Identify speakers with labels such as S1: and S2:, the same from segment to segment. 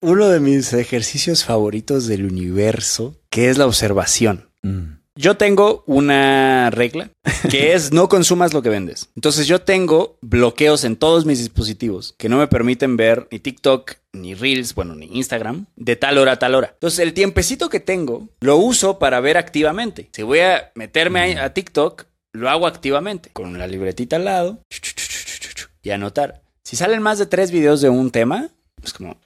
S1: uno de mis ejercicios favoritos del universo, que es la observación.
S2: Mm.
S1: Yo tengo una regla que es no consumas lo que vendes. Entonces yo tengo bloqueos en todos mis dispositivos que no me permiten ver ni TikTok, ni Reels, bueno, ni Instagram, de tal hora a tal hora. Entonces el tiempecito que tengo lo uso para ver activamente. Si voy a meterme a, a TikTok, lo hago activamente, con la libretita al lado y anotar. Si salen más de tres videos de un tema, es como...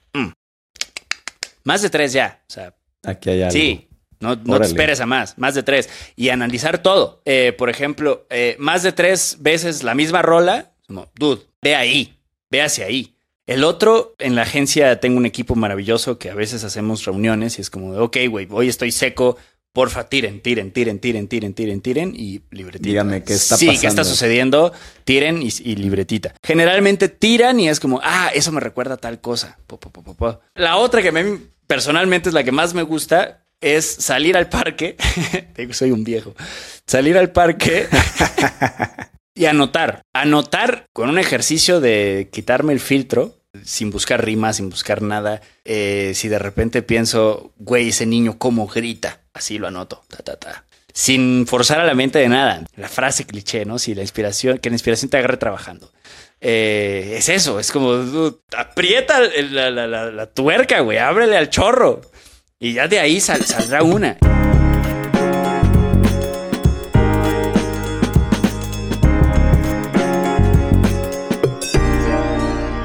S1: más de tres ya. O sea,
S2: Aquí hay algo.
S1: Sí, no, no te esperes a más, más de tres. Y analizar todo. Eh, por ejemplo, eh, más de tres veces la misma rola, como, dude, ve ahí, ve hacia ahí. El otro, en la agencia tengo un equipo maravilloso que a veces hacemos reuniones y es como, de, ok, güey, hoy estoy seco, porfa, tiren, tiren, tiren, tiren, tiren, tiren, tiren y libretita.
S2: Díganme qué está
S1: sí, ¿qué está
S2: pasando?
S1: sucediendo? Tiren y, y libretita. Generalmente tiran y es como, ah, eso me recuerda a tal cosa. Po, po, po, po, po. La otra que me, personalmente es la que más me gusta es salir al parque. Soy un viejo. Salir al parque y anotar. Anotar con un ejercicio de quitarme el filtro, sin buscar rimas, sin buscar nada. Eh, si de repente pienso, güey, ese niño cómo grita, así lo anoto. Ta, ta, ta. Sin forzar a la mente de nada. La frase cliché, ¿no? Si la inspiración, que la inspiración te agarre trabajando. Eh, es eso, es como aprieta la, la- la- la tuerca, güey, ábrele al chorro. Y ya de ahí sal- saldrá una.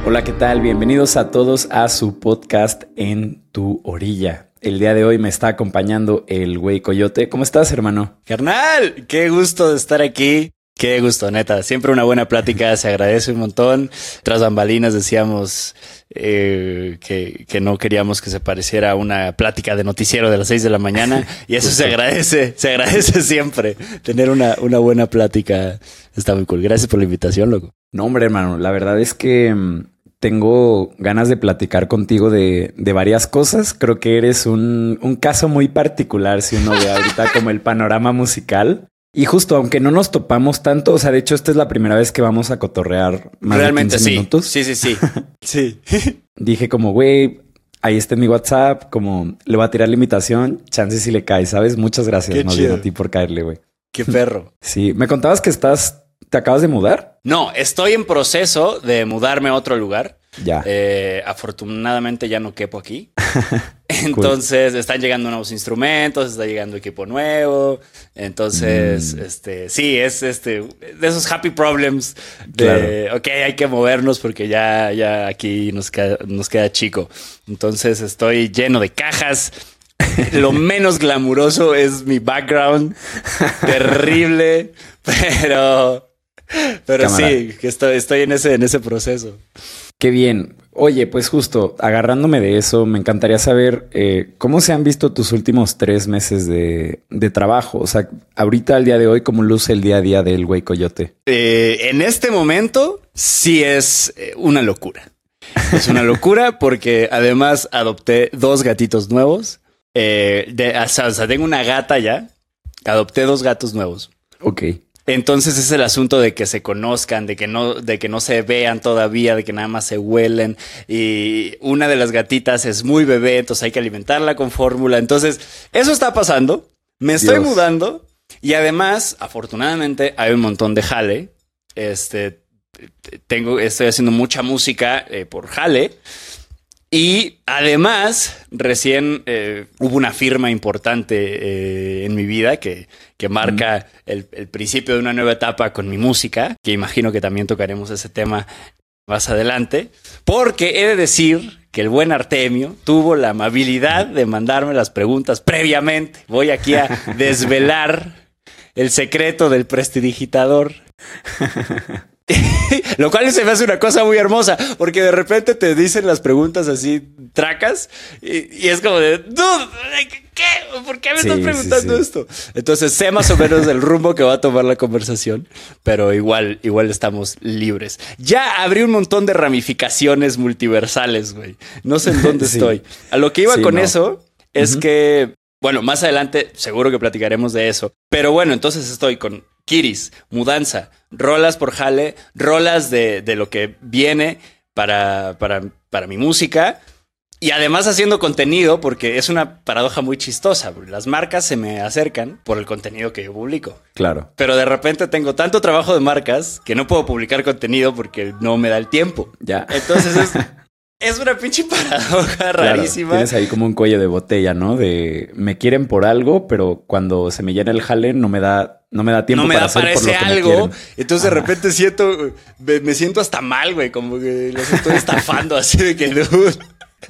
S2: Hola, ¿qué tal? Bienvenidos a todos a su podcast En tu orilla. El día de hoy me está acompañando el güey Coyote. ¿Cómo estás, hermano?
S1: Carnal, qué gusto de estar aquí. Qué gusto, neta. Siempre una buena plática, se agradece un montón. Tras bambalinas decíamos eh, que, que no queríamos que se pareciera a una plática de noticiero de las seis de la mañana. Y eso se agradece, se agradece siempre. Tener una, una buena plática está muy cool. Gracias por la invitación, loco.
S2: No, hombre, hermano, la verdad es que mm, tengo ganas de platicar contigo de, de varias cosas. Creo que eres un, un caso muy particular si uno ve ahorita como el panorama musical. Y justo, aunque no nos topamos tanto, o sea, de hecho, esta es la primera vez que vamos a cotorrear más
S1: Realmente
S2: de 15
S1: sí.
S2: minutos.
S1: Sí, sí, sí. sí.
S2: Dije como, güey, ahí está en mi WhatsApp, como le voy a tirar la invitación, chance si le cae, ¿sabes? Muchas gracias,
S1: Qué
S2: más bien a ti por caerle, güey.
S1: Qué perro.
S2: Sí, me contabas que estás, te acabas de mudar.
S1: No, estoy en proceso de mudarme a otro lugar.
S2: Ya.
S1: Eh, afortunadamente ya no quepo aquí. Entonces están llegando nuevos instrumentos, está llegando equipo nuevo. Entonces,
S2: Mm.
S1: este, sí, es este de esos happy problems de, ok, hay que movernos porque ya, ya aquí nos queda, nos queda chico. Entonces estoy lleno de cajas. Lo menos glamuroso es mi background. Terrible, pero, pero
S2: Cámara.
S1: sí, que estoy, estoy en ese, en ese proceso.
S2: Qué bien. Oye, pues justo agarrándome de eso, me encantaría saber eh, cómo se han visto tus últimos tres meses de, de trabajo. O sea, ahorita al día de hoy, ¿cómo luce el día a día del güey coyote?
S1: Eh, en este momento sí es eh, una locura. Es una locura porque además adopté dos gatitos nuevos. Eh, de, o sea, o sea, tengo una gata ya. Adopté dos gatos nuevos.
S2: Ok.
S1: Entonces es el asunto de que se conozcan, de que no, de que no se vean todavía, de que nada más se huelen. Y una de las gatitas es muy bebé, entonces hay que alimentarla con fórmula. Entonces, eso está pasando. Me estoy
S2: Dios.
S1: mudando. Y además, afortunadamente, hay un montón de jale. Este tengo, estoy haciendo mucha música eh, por jale. Y además, recién eh, hubo una firma importante eh, en mi vida que, que marca el, el principio de una nueva etapa con mi música, que imagino que también tocaremos ese tema más adelante, porque he de decir que el buen Artemio tuvo la amabilidad de mandarme las preguntas previamente. Voy aquí a desvelar el secreto del prestidigitador. Lo cual se me hace una cosa muy hermosa, porque de repente te dicen las preguntas así, tracas, y, y es como de, dude, ¿qué? ¿Por qué me
S2: Sí,
S1: estás preguntando
S2: sí.
S1: esto? Entonces sé más o menos el rumbo que va a tomar la conversación, pero igual, igual estamos libres. Ya abrí un montón de ramificaciones multiversales, güey. No sé en dónde estoy. A lo que iba con
S2: no.
S1: eso es que, bueno, más adelante seguro que platicaremos de eso. Pero bueno, entonces estoy con Kiris, mudanza, rolas por jale, rolas de, de lo que viene para, para, para mi música y además haciendo contenido, porque es una paradoja muy chistosa. Las marcas se me acercan por el contenido que yo publico.
S2: Claro.
S1: Pero de repente tengo tanto trabajo de marcas que no puedo publicar contenido porque no me da el tiempo.
S2: Ya.
S1: Entonces es, es una pinche paradoja
S2: Claro,
S1: rarísima.
S2: Tienes ahí como un cuello de botella, ¿no? De me quieren por algo, pero cuando se me llena el jale no me da, no me da tiempo
S1: no me
S2: para
S1: da
S2: hacer por lo que
S1: algo. Entonces de repente siento, me, me siento hasta mal, güey, como que los estoy estafando así de que, dude,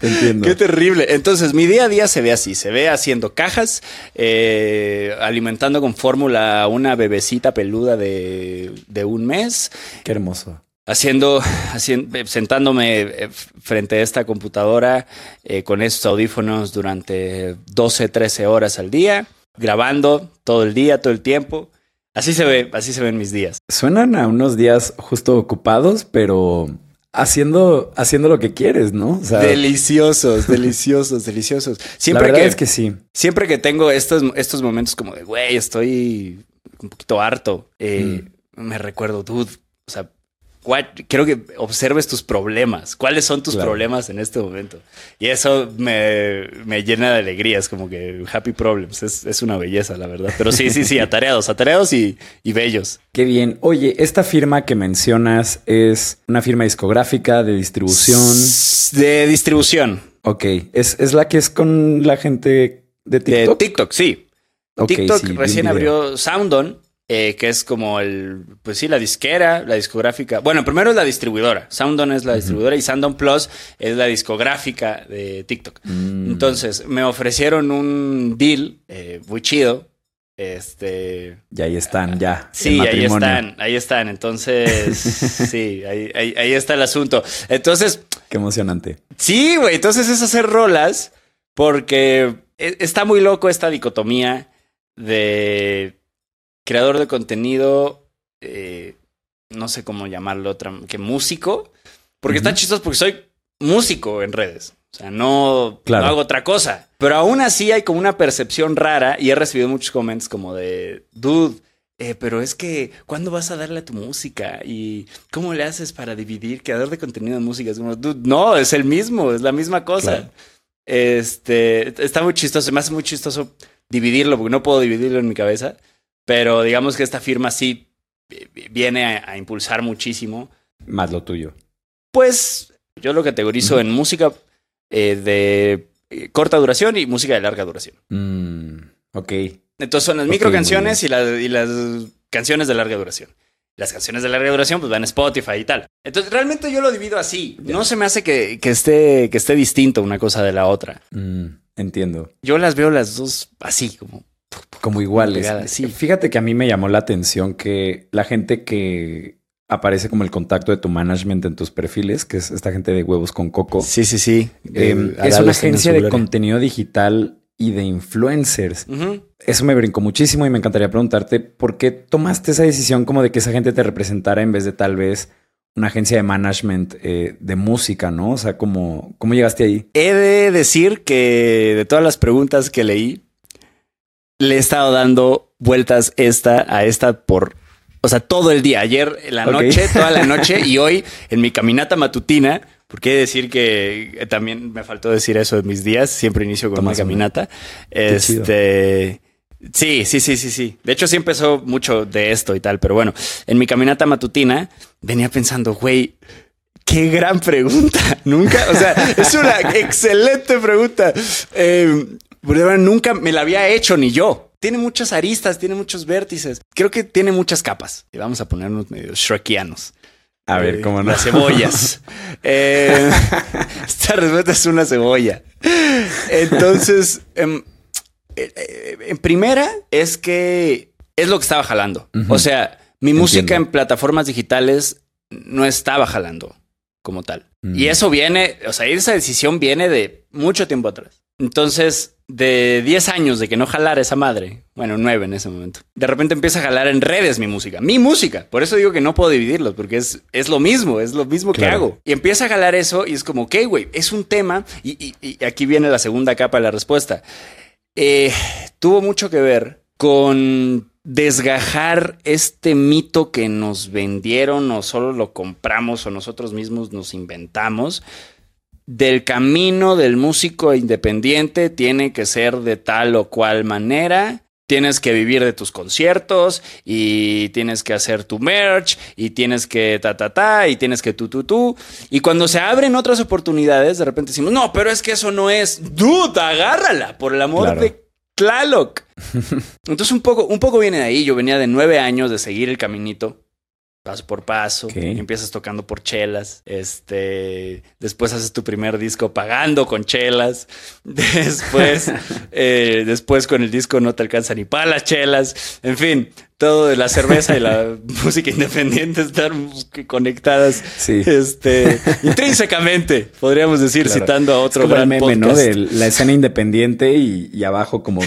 S2: entiendo.
S1: Qué terrible. Entonces, mi día a día se ve así. Se ve haciendo cajas, eh, alimentando con fórmula a una bebecita peluda de, de un mes,
S2: Qué hermoso.
S1: Haciendo, haciendo, sentándome eh, frente a esta computadora eh, con estos audífonos durante 12, 13 horas al día, grabando todo el día, todo el tiempo. Así se ve, así se ven mis días.
S2: Suenan a unos días justo ocupados, pero haciendo, haciendo lo que quieres, ¿no? O sea,
S1: Deliciosos, deliciosos, deliciosos.
S2: la
S1: Siempre
S2: verdad
S1: que,
S2: es que sí.
S1: siempre que tengo estos, estos momentos como de, güey, estoy un poquito harto, eh, me recuerdo, dude, o sea, ¿cuál- quiero que observes tus problemas. ¿Cuáles son tus
S2: Claro.
S1: problemas en este momento? Y eso me, me llena de alegría. Es como que happy problems. Es, es una belleza, la verdad. Pero sí, sí, sí, atareados, atareados y, y bellos.
S2: Qué bien. Oye, esta firma que mencionas es una firma discográfica de distribución.
S1: De distribución.
S2: Ok, es, es la que es con la gente de
S1: De
S2: TikTok.
S1: TikTok, sí.
S2: Ok,
S1: TikTok
S2: sí, un
S1: recién abrió Soundon, eh, que es como el, pues sí, la disquera, la discográfica. Bueno, primero es la distribuidora. Soundon es la distribuidora y Soundon Plus es la discográfica de TikTok.
S2: Mm.
S1: Entonces, me ofrecieron un deal eh, muy chido. Este.
S2: Y ahí están, ya.
S1: Sí, ahí están, ahí están. Entonces, sí, ahí, ahí- ahí está el asunto. Entonces,
S2: Qué emocionante.
S1: Sí, güey. Entonces es hacer rolas porque e- está muy loco esta dicotomía de creador de contenido, eh, no sé cómo llamarlo otra, que músico, porque está chistoso porque soy músico en redes. O sea, no,
S2: Claro.
S1: no hago otra cosa. Pero aún así hay como una percepción rara y he recibido muchos comments como de, dude, eh, pero es que, ¿cuándo vas a darle a tu música? ¿Y cómo le haces para dividir creador de contenido de música? Es como, dude, no, es el mismo, es la misma cosa.
S2: Claro.
S1: Este, está muy chistoso, me hace muy chistoso dividirlo porque no puedo dividirlo en mi cabeza, pero digamos que esta firma sí eh, viene a, a impulsar muchísimo.
S2: Más lo tuyo.
S1: Pues yo lo categorizo en música eh, de eh, corta duración y música de larga duración.
S2: Mm, ok.
S1: Entonces son las micro canciones y, las- y las canciones de larga duración. Las canciones de larga duración pues van a Spotify y tal. Entonces realmente yo lo divido así. No se me hace que, que esté, que esté distinto una cosa de la otra.
S2: Mm, entiendo.
S1: Yo las veo las dos así como...
S2: Como iguales.
S1: Pegadas, sí.
S2: Fíjate que a mí me llamó la atención que la gente que aparece como el contacto de tu management en tus perfiles, que es esta gente de huevos con coco,
S1: Sí, sí, sí.
S2: eh, es una agencia de contenido digital y de influencers. Eso me brincó muchísimo y me encantaría preguntarte por qué tomaste esa decisión como de que esa gente te representara en vez de tal vez una agencia de management eh, de música, ¿no? O sea, ¿cómo, ¿cómo llegaste ahí?
S1: He de decir que de todas las preguntas que leí, le he estado dando vueltas esta a esta por, o sea, todo el día. Ayer en la noche, toda la noche y hoy en mi caminata matutina. Porque he de decir que eh, también me faltó decir eso de mis días. Siempre inicio con
S2: Tomas
S1: una caminata.
S2: Qué chido.
S1: Este. Sí, sí, sí, sí, sí. De hecho, sí empezó mucho de esto y tal. Pero bueno, en mi caminata matutina venía pensando, güey, Qué gran pregunta. Nunca, o sea, es una excelente pregunta. Eh, bueno, nunca me la había hecho ni yo. Tiene muchas aristas, tiene muchos vértices. Creo que tiene muchas capas. Y vamos a ponernos medio shrekianos.
S2: A ver,
S1: Eh,
S2: ¿cómo no?
S1: Las cebollas. Eh, esta respuesta es una cebolla. Entonces, em, eh, eh, en primera es que es lo que estaba jalando. O sea, mi música en plataformas digitales no estaba jalando como tal.
S2: Mm.
S1: Y eso viene, o sea, esa decisión viene de mucho tiempo atrás. Entonces, de 10 años de que no jalara esa madre, bueno, 9 en ese momento, de repente empieza a jalar en redes mi música, mi música. Por eso digo que no puedo dividirlos, porque es, es lo mismo, es lo mismo que hago. Y empieza a jalar eso y es como, ok, güey, es un tema. Y, y- y aquí viene la segunda capa de la respuesta. Eh, tuvo mucho que ver con desgajar este mito que nos vendieron o solo lo compramos o nosotros mismos nos inventamos del camino del músico independiente tiene que ser de tal o cual manera. Tienes que vivir de tus conciertos y tienes que hacer tu merch y tienes que ta ta ta y tienes que tu tu tu. Y cuando se abren otras oportunidades, de repente decimos, no, pero es que eso no es. Dude, agárrala, por el amor de Tlaloc. Entonces un poco, un poco viene de ahí. Yo venía de nueve años de seguir el caminito paso por paso, empiezas tocando por chelas, este, después haces tu primer disco pagando con chelas, después, eh, después con el disco no te alcanza ni para las chelas, en fin, todo de la cerveza y la música independiente están conectadas este, intrínsecamente, podríamos decir, citando a otro
S2: gran meme, ¿no? De la escena independiente y, abajo como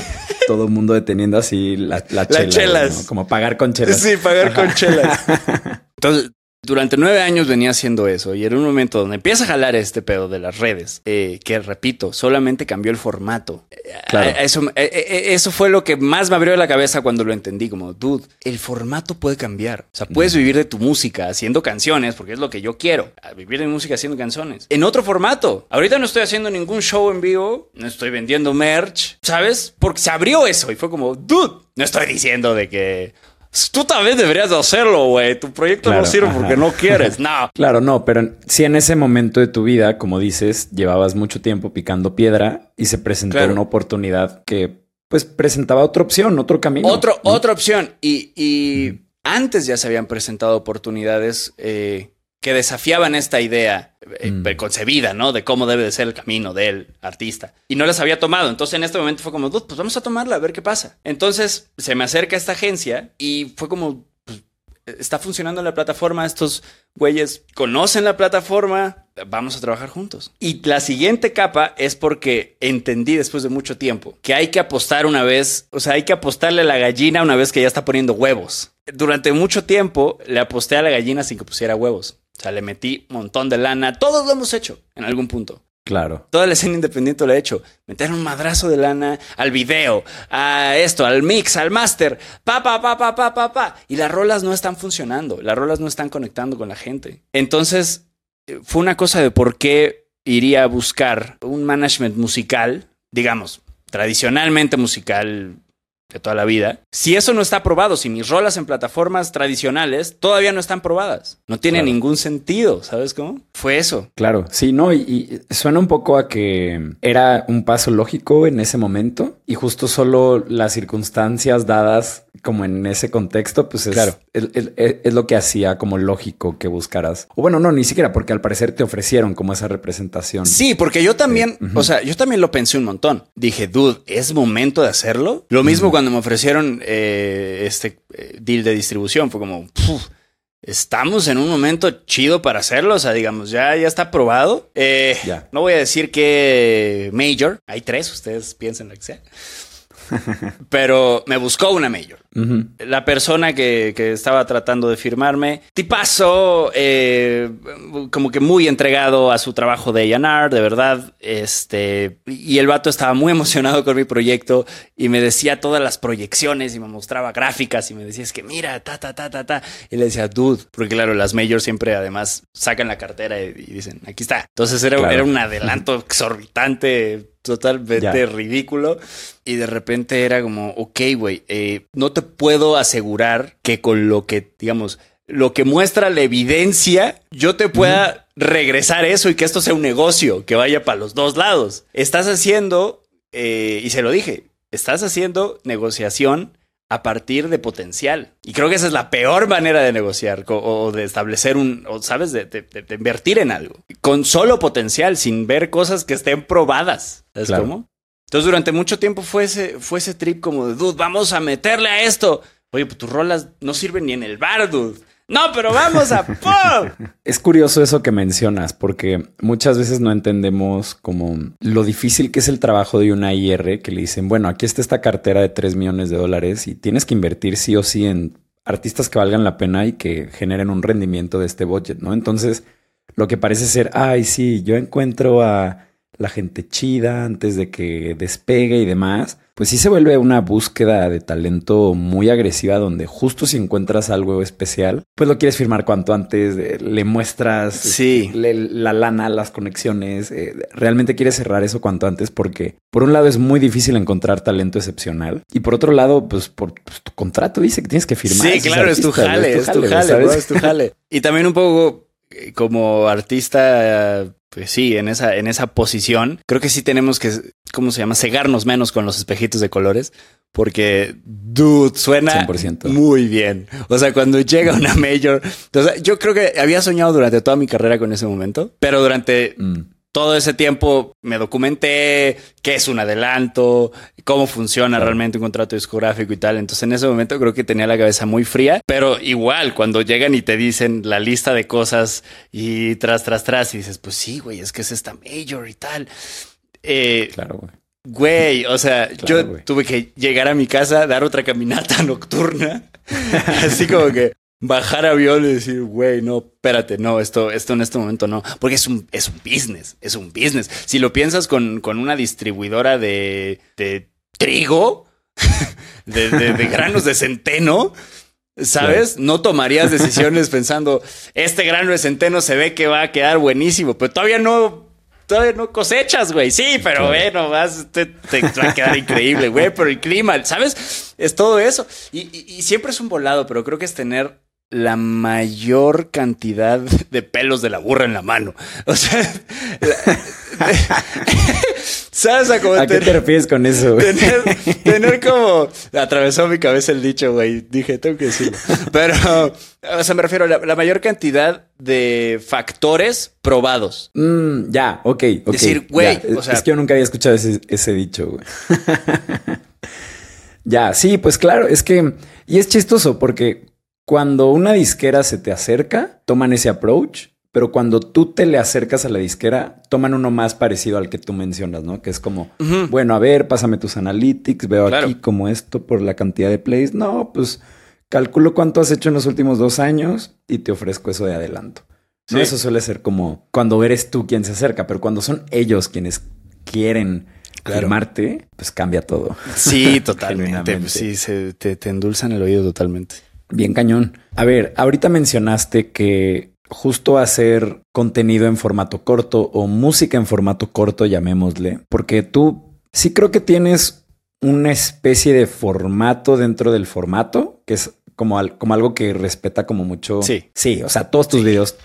S2: todo el mundo deteniendo así la, la chelas. Como pagar con chelas.
S1: Sí, pagar con chelas. Entonces, durante nueve años venía haciendo eso y en un momento donde empieza a jalar este pedo de las redes, eh, que repito, solamente cambió el formato. Claro. Eh, eso, eh, eso fue lo que más me abrió la cabeza cuando lo entendí, como, dude, el formato puede cambiar. O sea, puedes vivir de tu música haciendo canciones, porque es lo que yo quiero, vivir de música haciendo canciones. En otro formato. Ahorita no estoy haciendo ningún show en vivo, no estoy vendiendo merch, ¿sabes? Porque se abrió eso y fue como, dude, no estoy diciendo de que Tú también deberías hacerlo, güey. Tu proyecto no sirve porque no quieres. No.
S2: Claro, no, pero si en ese momento de tu vida, como dices, llevabas mucho tiempo picando piedra y se presentó una oportunidad que, pues, presentaba otra opción, otro camino.
S1: Otro, Otra opción. Y, antes ya se habían presentado oportunidades eh, que desafiaban esta idea eh, mm. concebida, ¿no? De cómo debe de ser el camino del artista. Y no las había tomado. Entonces en este momento fue como, pues vamos a tomarla, a ver qué pasa. Entonces se me acerca esta agencia y fue como, pues, está funcionando la plataforma, estos güeyes conocen la plataforma, vamos a trabajar juntos. Y la siguiente capa es porque entendí después de mucho tiempo que hay que apostar una vez, o sea, hay que apostarle a la gallina una vez que ya está poniendo huevos. Durante mucho tiempo le aposté a la gallina sin que pusiera huevos. O sea, le metí un montón de lana. Todos lo hemos hecho en algún punto.
S2: Claro.
S1: Toda la escena independiente lo he hecho. Meter un madrazo de lana al video, a esto, al mix, al master. Pa, pa, pa, pa, pa, pa, pa. Y las rolas no están funcionando. Las rolas no están conectando con la gente. Entonces, eh, fue una cosa de por qué iría a buscar un management musical, digamos, tradicionalmente musical, de toda la vida. Si eso no está probado, si mis rolas en plataformas tradicionales todavía no están probadas, no tiene ningún sentido, ¿sabes cómo? Fue eso.
S2: Claro, sí, no, y, suena un poco a que era un paso lógico en ese momento y justo solo las circunstancias dadas como en ese contexto, pues es, claro. es, lo que hacía como lógico que buscaras. O bueno, no, ni siquiera porque al parecer te ofrecieron como esa representación.
S1: Sí, porque yo también, o sea, yo también lo pensé un montón. Dije, dude, ¿es momento de hacerlo? Lo mismo cuando me ofrecieron eh, este eh, deal de distribución, fue como, estamos en un momento chido para hacerlo. O sea, digamos, ya, ya está probado. Eh, no voy a decir que Major, hay tres, ustedes piensen lo que sea. Pero me buscó una Major. La persona que, estaba tratando de firmarme, tipazo, eh, como que muy entregado a su trabajo de A&R, de verdad. Este, y el vato estaba muy emocionado con mi proyecto y me decía todas las proyecciones y me mostraba gráficas y me decía, es que mira, ta, ta, ta, ta, ta. Y le decía, dude, porque claro, las majors siempre además sacan la cartera y, dicen, aquí está. Entonces era, era un adelanto exorbitante totalmente ridículo. Y de repente era como, ok, güey, eh, no te puedo asegurar que con lo que, digamos, lo que muestra la evidencia, yo te pueda regresar eso y que esto sea un negocio que vaya para los dos lados. Estás haciendo, eh, y se lo dije, estás haciendo negociación a partir de potencial. Y creo que esa es la peor manera de negociar o, de establecer un, o sabes, de, invertir en algo. Con solo potencial, sin ver cosas que estén probadas. ¿Sabes cómo? Entonces, durante mucho tiempo fue ese, fue ese trip como de, dude, vamos a meterle a esto. Oye, pues tus rolas no sirven ni en el bar, dude. No, pero vamos a...
S2: es curioso eso que mencionas, porque muchas veces no entendemos como lo difícil que es el trabajo de una IR que le dicen, bueno, aquí está esta cartera de 3 millones de dólares y tienes que invertir sí o sí en artistas que valgan la pena y que generen un rendimiento de este budget, ¿no? Entonces, lo que parece ser, ay, sí, yo encuentro a la gente chida antes de que despegue y demás. Pues sí se vuelve una búsqueda de talento muy agresiva donde justo si encuentras algo especial, pues lo quieres firmar cuanto antes, le muestras
S1: sí.
S2: la lana, las conexiones, eh, realmente quieres cerrar eso cuanto antes porque por un lado es muy difícil encontrar talento excepcional y por otro lado, pues por pues, tu contrato dice que tienes que firmar.
S1: Sí, claro, es, tu jale, es tu jale, es tu jale. Y también un poco eh, como artista pues sí, en esa, en esa posición, creo que sí tenemos que, ¿cómo se llama? Cegarnos menos con los espejitos de colores. Porque, dude, suena muy bien. O sea, cuando llega una mayor, o sea, yo creo que había soñado durante toda mi carrera con ese momento, pero durante mm todo ese tiempo me documenté qué es un adelanto, cómo funciona realmente un contrato discográfico y tal. Entonces en ese momento creo que tenía la cabeza muy fría, pero igual cuando llegan y te dicen la lista de cosas y tras, tras, tras y dices, pues sí, güey, es que es esta major y tal.
S2: Eh, claro, güey.
S1: Güey, o sea, yo tuve que llegar a mi casa, dar otra caminata nocturna, así como que bajar avión y decir, güey, no, espérate, no, esto, esto en este momento no, porque es un, es un business, es un business. Si lo piensas con, con una distribuidora de, de trigo, de, de, granos de centeno, ¿sabes? No tomarías decisiones pensando, este grano de centeno se ve que va a quedar buenísimo, pero todavía no todavía no cosechas, güey. Sí, pero bueno, vas, te, va a quedar increíble, güey. Pero el clima, ¿sabes? Es todo eso. y, siempre es un volado, pero creo que es tener la mayor cantidad de pelos de la burra en la mano. O sea, ¿sabes a,
S2: cómo qué te refieres con eso?
S1: Tener, como atravesó mi cabeza el dicho, güey. Dije, tengo que decirlo. Pero, o sea, me refiero a la, mayor cantidad de factores probados.
S2: Mm, ya, ok, ok.
S1: Decir, güey,
S2: o sea, es que yo nunca había escuchado ese, ese dicho, güey. ya, sí, pues claro, es que y es chistoso porque cuando una disquera se te acerca, toman ese approach, pero cuando tú te le acercas a la disquera, toman uno más parecido al que tú mencionas, ¿no? Que es como, bueno, a ver, pásame tus analytics, veo aquí como esto por la cantidad de plays. No, pues calculo cuánto has hecho en los últimos dos años y te ofrezco eso de adelanto. ¿no? Eso suele ser como cuando eres tú quien se acerca, pero cuando son ellos quienes quieren firmarte, pues cambia todo.
S1: Sí, totalmente. sí, se, te, te endulzan el oído totalmente.
S2: Bien cañón. A ver, ahorita mencionaste que justo hacer contenido en formato corto o música en formato corto, llamémosle, porque tú sí creo que tienes una especie de formato dentro del formato, que es como, como algo que respeta como mucho.
S1: Sí.
S2: Sí, o sea, todos tus videos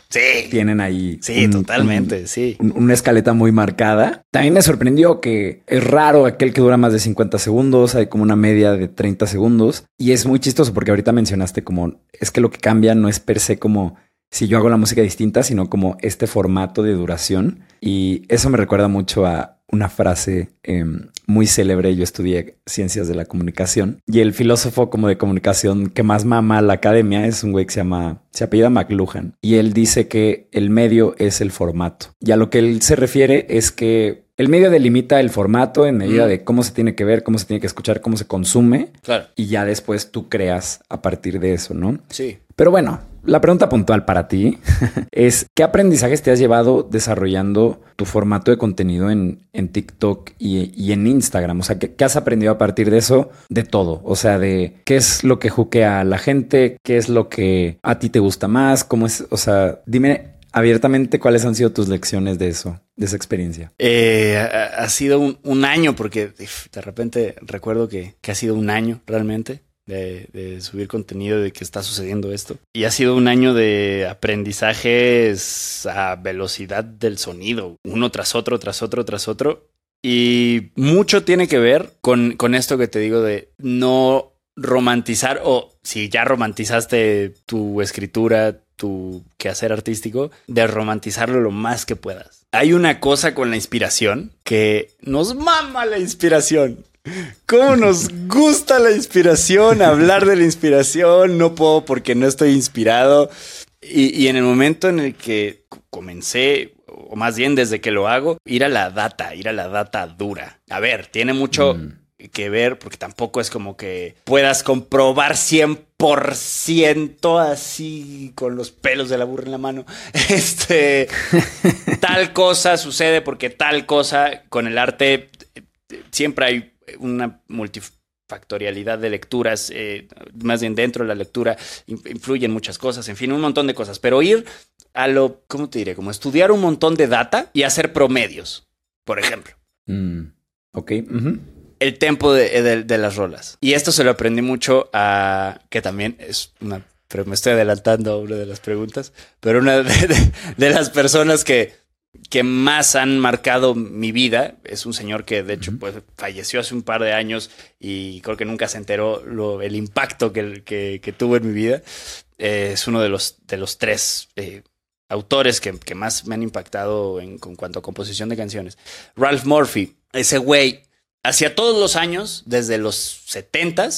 S2: tienen ahí.
S1: Sí, totalmente, sí.
S2: una escaleta muy marcada. También me sorprendió que es raro aquel que dura más de 50 segundos, hay como una media de 30 segundos. Y es muy chistoso porque ahorita mencionaste como es que lo que cambia no es per se como si yo hago la música distinta, sino como este formato de duración. Y eso me recuerda mucho a una frase em, muy célebre. Yo estudié ciencias de la comunicación y el filósofo como de comunicación que más mama la academia es un güey que se llama, se apellida McLuhan y él dice que el medio es el formato. Y a lo que él se refiere es que el medio delimita el formato en medida de cómo se tiene que ver, cómo se tiene que escuchar, cómo se consume.
S1: Claro.
S2: Y ya después tú creas a partir de eso, ¿no?
S1: Sí.
S2: Pero bueno, la pregunta puntual para ti es, ¿qué aprendizajes te has llevado desarrollando tu formato de contenido en, en TikTok y, en Instagram? O sea, ¿qué, has aprendido a partir de eso? De todo. O sea, de qué es lo que juquea a la gente, qué es lo que a ti te gusta más, cómo es, o sea, dime abiertamente cuáles han sido tus lecciones de eso, de esa experiencia.
S1: Eh, ha, sido un, año, porque de repente recuerdo que, que ha sido un año realmente de, subir contenido de que está sucediendo esto. Y ha sido un año de aprendizajes a velocidad del sonido, uno tras otro, tras otro, tras otro. Y mucho tiene que ver con, con esto que te digo de no romantizar o si ya romantizaste tu escritura, tu quehacer artístico, de romantizarlo lo más que puedas. Hay una cosa con la inspiración que nos mama la inspiración. ¿Cómo nos gusta la inspiración? Hablar de la inspiración. No puedo porque no estoy inspirado. Y, en el momento en el que comencé, o más bien desde que lo hago, ir a la data, ir a la data dura. A ver, tiene mucho mm. que ver porque tampoco es como que puedas comprobar 100% así con los pelos de la burra en la mano. Este, tal cosa sucede porque tal cosa con el arte siempre hay una multifactorialidad de lecturas, eh, más bien dentro de la lectura influyen muchas cosas, en fin, un montón de cosas, pero ir a lo, ¿cómo te diré? Como estudiar un montón de data y hacer promedios, por ejemplo.
S2: Mm, ok.
S1: El tempo de, las rolas. Y esto se lo aprendí mucho a, que también es una, pero me estoy adelantando a una de las preguntas, pero una de, las personas que, que más han marcado mi vida es un señor que de hecho pues, falleció hace un par de años y creo que nunca se enteró lo, el impacto que, que, tuvo en mi vida. Eh, es uno de los, de los tres eh, autores que, más me han impactado en, cuanto a composición de canciones. Ralph Murphy, ese güey, hacía todos los años, desde los 70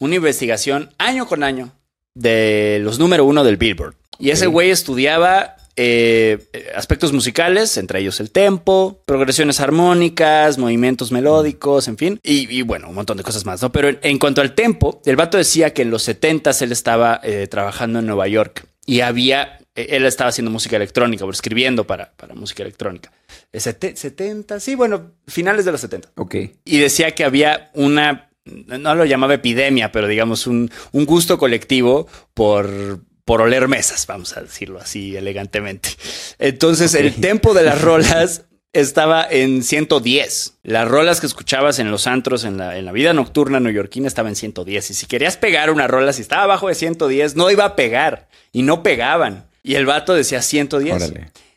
S1: una investigación año con año de los número uno del Billboard. Y ese güey estudiaba eh, aspectos musicales, entre ellos el tempo, progresiones armónicas, movimientos melódicos, en fin, y, bueno, un montón de cosas más, ¿no? Pero en, cuanto al tempo, el vato decía que en los 70 él estaba eh, trabajando en Nueva York y había eh, él estaba haciendo música electrónica o escribiendo para, para música electrónica. 70, sí, bueno, finales de los 70.
S2: Ok.
S1: Y decía que había una, no lo llamaba epidemia, pero digamos un, un gusto colectivo por, por oler mesas, vamos a decirlo así elegantemente. Entonces, el tempo de las rolas estaba en 110. Las rolas que escuchabas en los antros, en la, en la vida nocturna neoyorquina, estaba en 110. Y si querías pegar una rola, si estaba abajo de 110, no iba a pegar. Y no pegaban. Y el vato decía 110.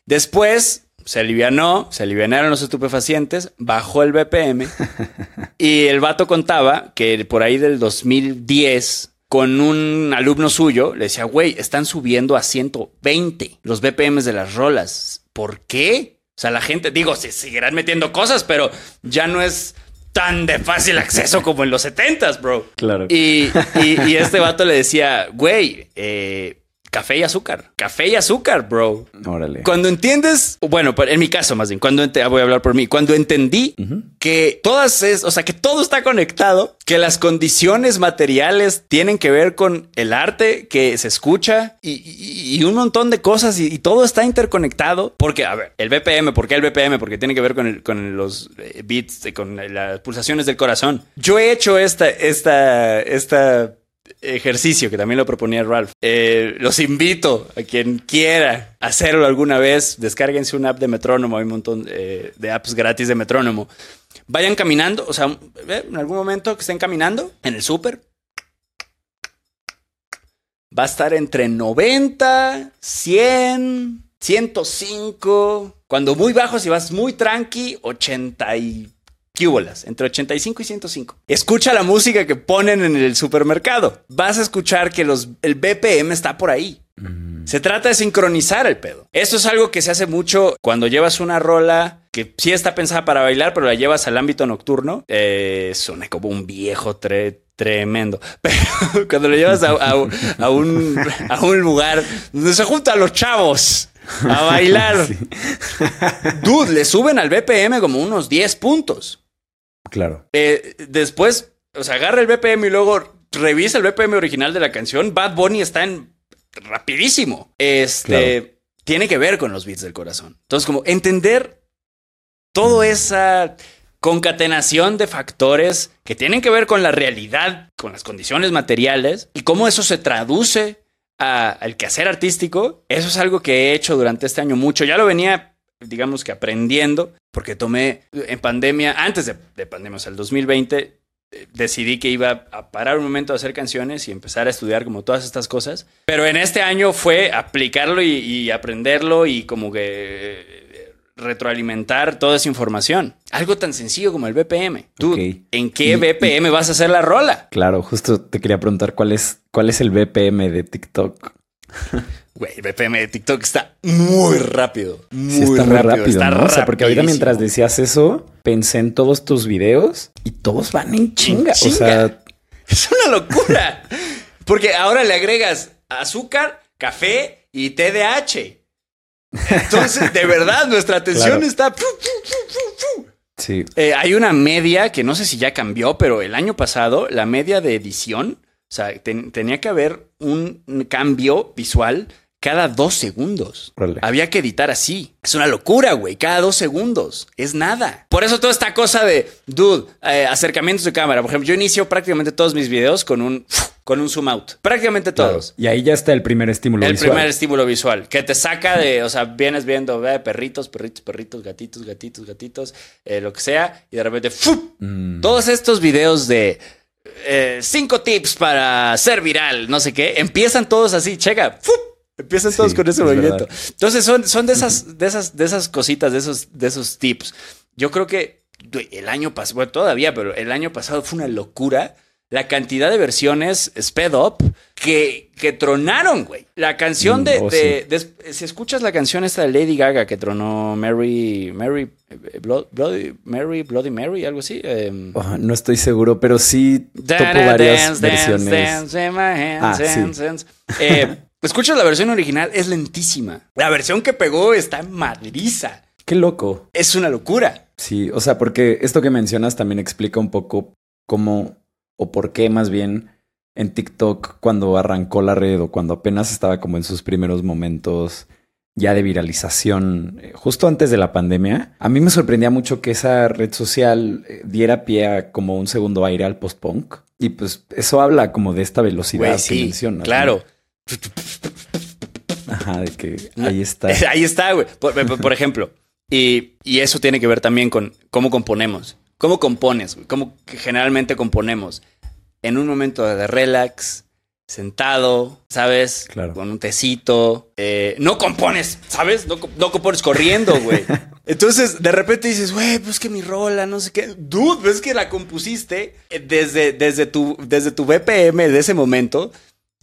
S1: Después se alivianó, se alivianaron los estupefacientes, bajó el BPM y el vato contaba que por ahí del 2010 con un alumno suyo le decía, güey, están subiendo a 120 los BPMs de las rolas. ¿Por qué? O sea, la gente, digo, se seguirán metiendo cosas, pero ya no es tan de fácil acceso como en los 70s, bro.
S2: Claro.
S1: Y, y este vato le decía, güey, eh, café y azúcar. Café y azúcar, bro.
S2: Órale.
S1: Cuando entiendes, bueno, en mi caso más bien, cuando voy a hablar por mí, cuando entendí que todas es, o sea, que todo está conectado, que las condiciones materiales tienen que ver con el arte que se escucha y, un montón de cosas y, todo está interconectado. Porque, a ver, el BPM, ¿por qué el BPM? Porque tiene que ver con, con los eh, beats, con las pulsaciones del corazón. Yo he hecho esta, esta, esta ejercicio que también lo proponía Ralph. Eh, los invito a quien quiera hacerlo alguna vez. Descárguense una app de metrónomo. Hay un montón eh, de apps gratis de metrónomo. Vayan caminando, o sea, en algún momento que estén caminando en el súper. Va a estar entre 90, 100, 105. Cuando muy bajo, si vas muy tranqui, 80 y entre 85 y 105. Escucha la música que ponen en el supermercado. Vas a escuchar que los, el BPM está por ahí. Mm. Se trata de sincronizar el pedo. Esto es algo que se hace mucho cuando llevas una rola que sí está pensada para bailar, pero la llevas al ámbito nocturno. Eh, suena como un viejo tremendo. Pero cuando lo llevas a, un, a un lugar donde se juntan los chavos a bailar, dude, le suben al BPM como unos 10 puntos.
S2: Claro.
S1: Eh, después, o sea, agarra el BPM y luego revisa el BPM original de la canción. Bad Bunny está en rapidísimo. Este tiene que ver con los beats del corazón. Entonces, como entender toda esa concatenación de factores que tienen que ver con la realidad, con las condiciones materiales y cómo eso se traduce al quehacer artístico, eso es algo que he hecho durante este año mucho. Ya lo venía digamos que aprendiendo, porque tomé en pandemia, antes de, pandemia, o sea, el 2020, eh, decidí que iba a parar un momento a hacer canciones y empezar a estudiar como todas estas cosas. Pero en este año fue aplicarlo y, aprenderlo y como que retroalimentar toda esa información. Algo tan sencillo como el BPM. Tú, ¿en qué BPM vas a hacer la rola?
S2: Claro, justo te quería preguntar cuál es, cuál es el BPM de TikTok.
S1: Güey, el BPM de TikTok está muy rápido. Muy
S2: está rápido. está ¿no? O sea, porque ahorita mientras decías eso, pensé en todos tus videos y todos van en chinga. O sea,
S1: es una locura. porque ahora le agregas azúcar, café y TDAH. Entonces, de verdad, nuestra atención está.
S2: Sí.
S1: Eh, hay una media que no sé si ya cambió, pero el año pasado, la media de edición, o sea, tenía que haber un cambio visual cada dos segundos. Había que editar así. Es una locura, güey. Cada dos segundos. Es nada. Por eso toda esta cosa de, dude, eh, acercamientos de cámara. Por ejemplo, yo inicio prácticamente todos mis videos con un, con un zoom out. Prácticamente todos.
S2: Y ahí ya está el primer estímulo
S1: El
S2: visual.
S1: primer estímulo visual, que te saca de, o sea, vienes viendo ve, perritos, perritos, perritos, gatitos, gatitos, gatitos, eh, lo que sea, y de repente, ¡fup!
S2: Mm.
S1: todos estos videos de eh, cinco tips para ser viral, no sé qué, empiezan todos así, checa, ¡fup! Empiezan todos
S2: Sí,
S1: con ese
S2: es
S1: movimiento.
S2: verdad.
S1: Entonces son, son de esas, de esas, de esas cositas, de esos, de esos tips. Yo creo que el año pasado, bueno, todavía, pero el año pasado fue una locura la cantidad de versiones sped up que, que tronaron, güey. La canción
S2: Mm,
S1: de,
S2: oh,
S1: de- de- Si escuchas la canción esta de Lady Gaga que tronó Mary. Mary. eh, Blo- Bloody, Mary, Bloody Mary, algo así. em,
S2: Oh, no estoy seguro, pero sí topo varias versiones.
S1: Escuchas la versión original, es lentísima. La versión que pegó está madriza.
S2: Qué loco.
S1: Es una locura.
S2: Sí, o sea, porque esto que mencionas también explica un poco cómo o por qué más bien en TikTok cuando arrancó la red o cuando apenas estaba como en sus primeros momentos ya de viralización, eh, justo antes de la pandemia, a mí me sorprendía mucho que esa red social eh, diera pie a como un segundo aire al post-punk. Y pues eso habla como de esta velocidad que
S1: sí,
S2: mencionas.
S1: claro.
S2: ¿no? Ajá, de que ahí está.
S1: Ahí está, güey. Por, ejemplo. Y, y eso tiene que ver también con cómo componemos. ¿Cómo compones? güey? ¿Cómo generalmente componemos? En un momento de relax, sentado, ¿sabes?
S2: Claro.
S1: Con un tecito. eh, no compones, ¿sabes? No, no compones corriendo, güey. Entonces, de repente dices, güey, pues que mi rola, no sé qué. Dude, ves que la compusiste eh, desde, desde, tu, desde tu BPM de ese momento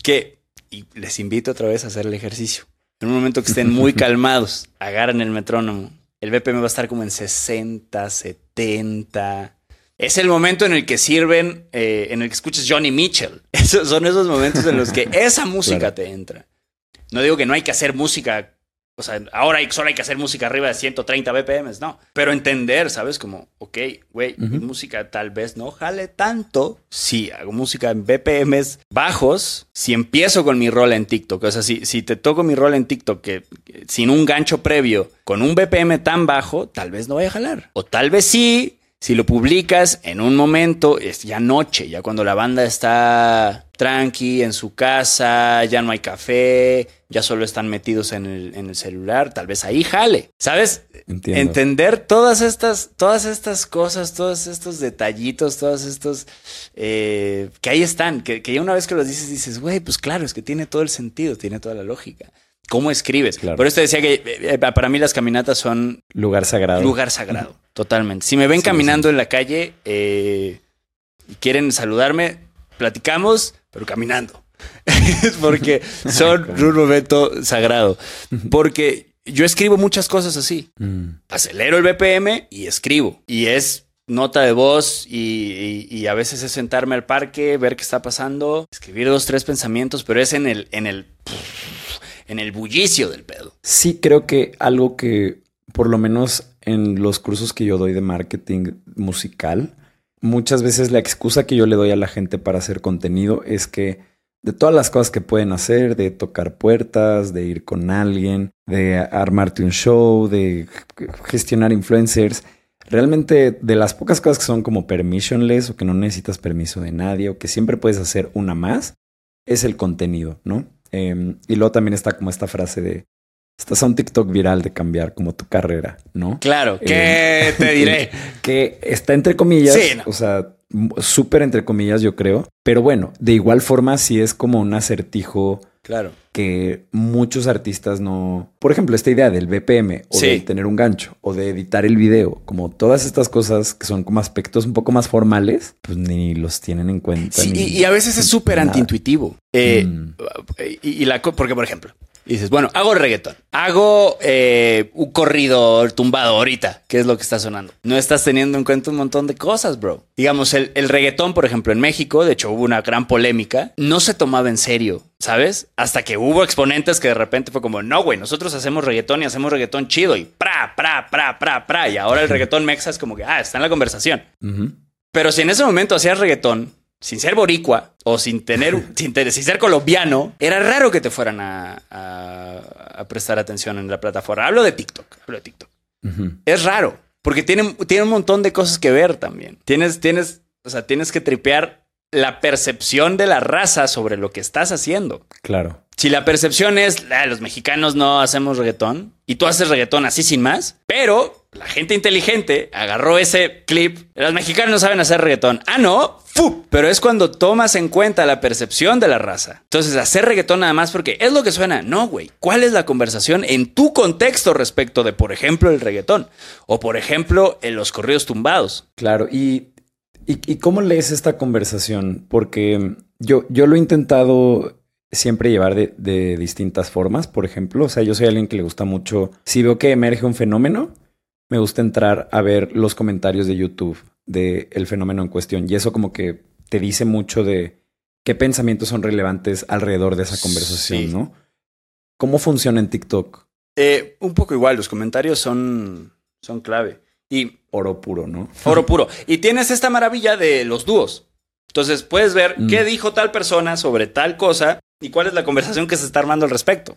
S1: que... Y les invito otra vez a hacer el ejercicio. En un momento que estén muy calmados, agarran el metrónomo. El BPM va a estar como en 60, 70. Es el momento en el que sirven, eh, en el que escuchas Johnny Mitchell. Esos son esos momentos en los que esa música
S2: Claro.
S1: te entra. No digo que no hay que hacer música, o sea, ahora hay- solo hay que hacer música arriba de 130 BPMs, no. Pero entender, ¿sabes? Como, ok, güey, mi
S2: Ujú.
S1: música tal vez no jale tanto si hago música en BPMs bajos, si empiezo con mi rol en TikTok. O sea, si, si te toco mi rol en TikTok que, que sin un gancho previo, con un BPM tan bajo, tal vez no vaya a jalar. O tal vez sí, si lo publicas en un momento, es ya noche, ya cuando la banda está tranqui en su casa, ya no hay café, ya solo están metidos en el, en el celular, tal vez ahí jale. ¿Sabes?
S2: Entiendo.
S1: Entender todas estas, todas estas cosas, todos estos detallitos, todos estos eh, que ahí están, que, que ya una vez que los dices, dices, güey, pues claro, es que tiene todo el sentido, tiene toda la lógica. ¿Cómo escribes?
S2: Claro.
S1: Por eso te decía que eh, eh, para mí las caminatas son
S2: Lugar sagrado.
S1: lugar sagrado, totalmente. Si me ven
S2: Sí,
S1: caminando en la calle eh, y quieren saludarme, platicamos, pero caminando. Porque son un momento sagrado. Porque yo escribo muchas cosas así.
S2: Mm.
S1: Acelero el BPM y escribo. Y es nota de voz y, y- y a veces es sentarme al parque, ver qué está pasando, escribir dos, tres pensamientos, pero es en el, en el, en el bullicio del pedo.
S2: Sí, creo que algo que, por lo menos en los cursos que yo doy de marketing musical, muchas veces la excusa que yo le doy a la gente para hacer contenido es que de todas las cosas que pueden hacer, de tocar puertas, de ir con alguien, de armarte un show, de gestionar influencers, realmente de las pocas cosas que son como permissionless o que no necesitas permiso de nadie o que siempre puedes hacer una más, es el contenido, ¿no? Eh, y luego también está como esta frase de, estás a un TikTok viral de cambiar como tu carrera, ¿no?
S1: Claro, ¿qué te diré?
S2: Que está entre comillas,
S1: Sí, no.
S2: o sea, súper entre comillas yo creo, pero bueno, de igual forma sí es como un acertijo
S1: Claro.
S2: que muchos artistas no. Por ejemplo, esta idea del BPM o
S1: Sí.
S2: de tener un gancho o de editar el video, como todas estas cosas que son como aspectos un poco más formales, pues ni los tienen en cuenta.
S1: Sí,
S2: ni-
S1: y, a veces es súper antiintuitivo. Eh,
S2: Mm.
S1: y, y la, porque, por ejemplo, dices, bueno, hago reggaetón, hago eh, un corrido tumbado ahorita, que es lo que está sonando. No estás teniendo en cuenta un montón de cosas, bro. Digamos, el, el reggaetón, por ejemplo, en México, de hecho hubo una gran polémica, no se tomaba en serio, ¿sabes? Hasta que hubo exponentes que de repente fue como, no, güey, nosotros hacemos reggaetón y hacemos reggaetón chido y pra, pra, pra, pra, pra. Y ahora el reggaetón mexa es como que, ah, está en la conversación. Pero si en ese momento hacías reggaetón sin ser boricua o sin tener, sin, tener- sin ser colombiano, era raro que te fueran a, a- a prestar atención en la plataforma. Hablo de TikTok, hablo de TikTok. Es raro, porque tiene, tiene un montón de cosas que ver también. Tienes, tienes, o sea, tienes que tripear la percepción de la raza sobre lo que estás haciendo.
S2: Claro.
S1: Si la percepción es, "Ah, los mexicanos no hacemos reggaetón y tú haces reggaetón así sin más, pero la gente inteligente agarró ese clip, los mexicanos no saben hacer reggaetón. Ah, no, ¡fu! Pero es cuando tomas en cuenta la percepción de la raza. Entonces, hacer reggaetón nada más porque es lo que suena. No, güey. ¿Cuál es la conversación en tu contexto respecto de, por ejemplo, el reggaetón? O, por ejemplo, en los corridos tumbados.
S2: Claro, y, y, y cómo lees esta conversación? Porque yo, yo lo he intentado siempre llevar de, de distintas formas. Por ejemplo, o sea, yo soy alguien que le gusta mucho. Si veo que emerge un fenómeno, me gusta entrar a ver los comentarios de YouTube del el fenómeno en cuestión. Y eso como que te dice mucho de qué pensamientos son relevantes alrededor de esa conversación,
S1: Sí.
S2: ¿no? ¿Cómo funciona en TikTok?
S1: Eh, un poco igual, los comentarios son, son clave. Y
S2: Oro puro, ¿no?
S1: Oro puro. Y tienes esta maravilla de los dúos. Entonces puedes ver
S2: Mm.
S1: qué dijo tal persona sobre tal cosa y cuál es la conversación que se está armando al respecto.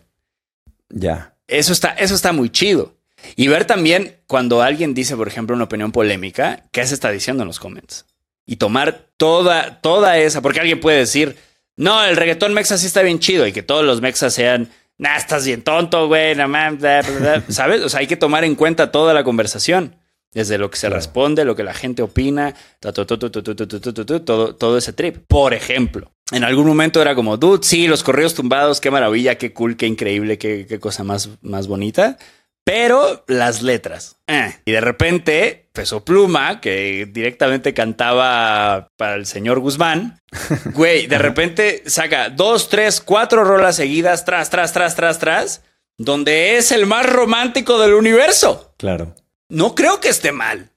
S2: Ya.
S1: Eso está, eso está muy chido. Y ver también cuando alguien dice, por ejemplo, una opinión polémica, qué se está diciendo en los comments. Y tomar toda, toda esa, porque alguien puede decir, no, el reggaetón mexa sí está bien chido y que todos los mexas sean, nah, estás bien tonto, güey, nah, man, ¿sabes? O sea, hay que tomar en cuenta toda la conversación, desde lo que se responde, lo que la gente opina, todo, todo ese trip. Por ejemplo, en algún momento era como, dude, sí, los correos tumbados, qué maravilla, qué cool, qué increíble, qué, qué cosa más, más bonita. Pero las letras. eh. Y de repente, Peso Pluma, que directamente cantaba para el señor Guzmán, güey, de repente saca dos, tres, cuatro rolas seguidas, tras, tras, tras, tras, tras, donde es el más romántico del universo
S2: Claro.
S1: no creo que esté mal.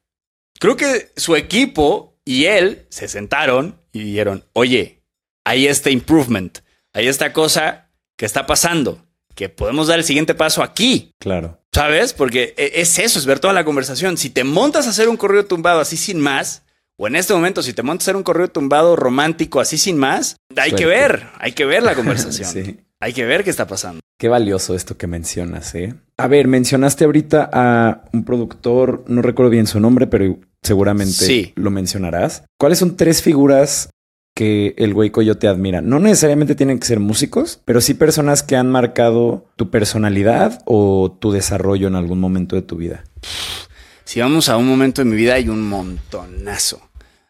S1: Creo que su equipo y él se sentaron y dijeron, oye, hay este improvement, hay esta cosa que está pasando, que podemos dar el siguiente paso aquí,
S2: Claro.
S1: ¿sabes? Porque e- es eso, es ver toda la conversación. Si te montas a hacer un corrido tumbado así sin más, o en este momento si te montas a hacer un corrido tumbado romántico así sin más, hay que ver, hay que ver la conversación.
S2: Sí.
S1: Hay que ver qué está pasando.
S2: Qué valioso esto que mencionas, ¿eh? A ver, mencionaste ahorita a un productor, no recuerdo bien su nombre, pero seguramente
S1: Sí.
S2: lo mencionarás. ¿Cuáles son tres figuras que el güey Coyote admira? No necesariamente tienen que ser músicos, pero sí personas que han marcado tu personalidad o tu desarrollo en algún momento de tu vida.
S1: Si vamos a un momento de mi vida, hay un montonazo.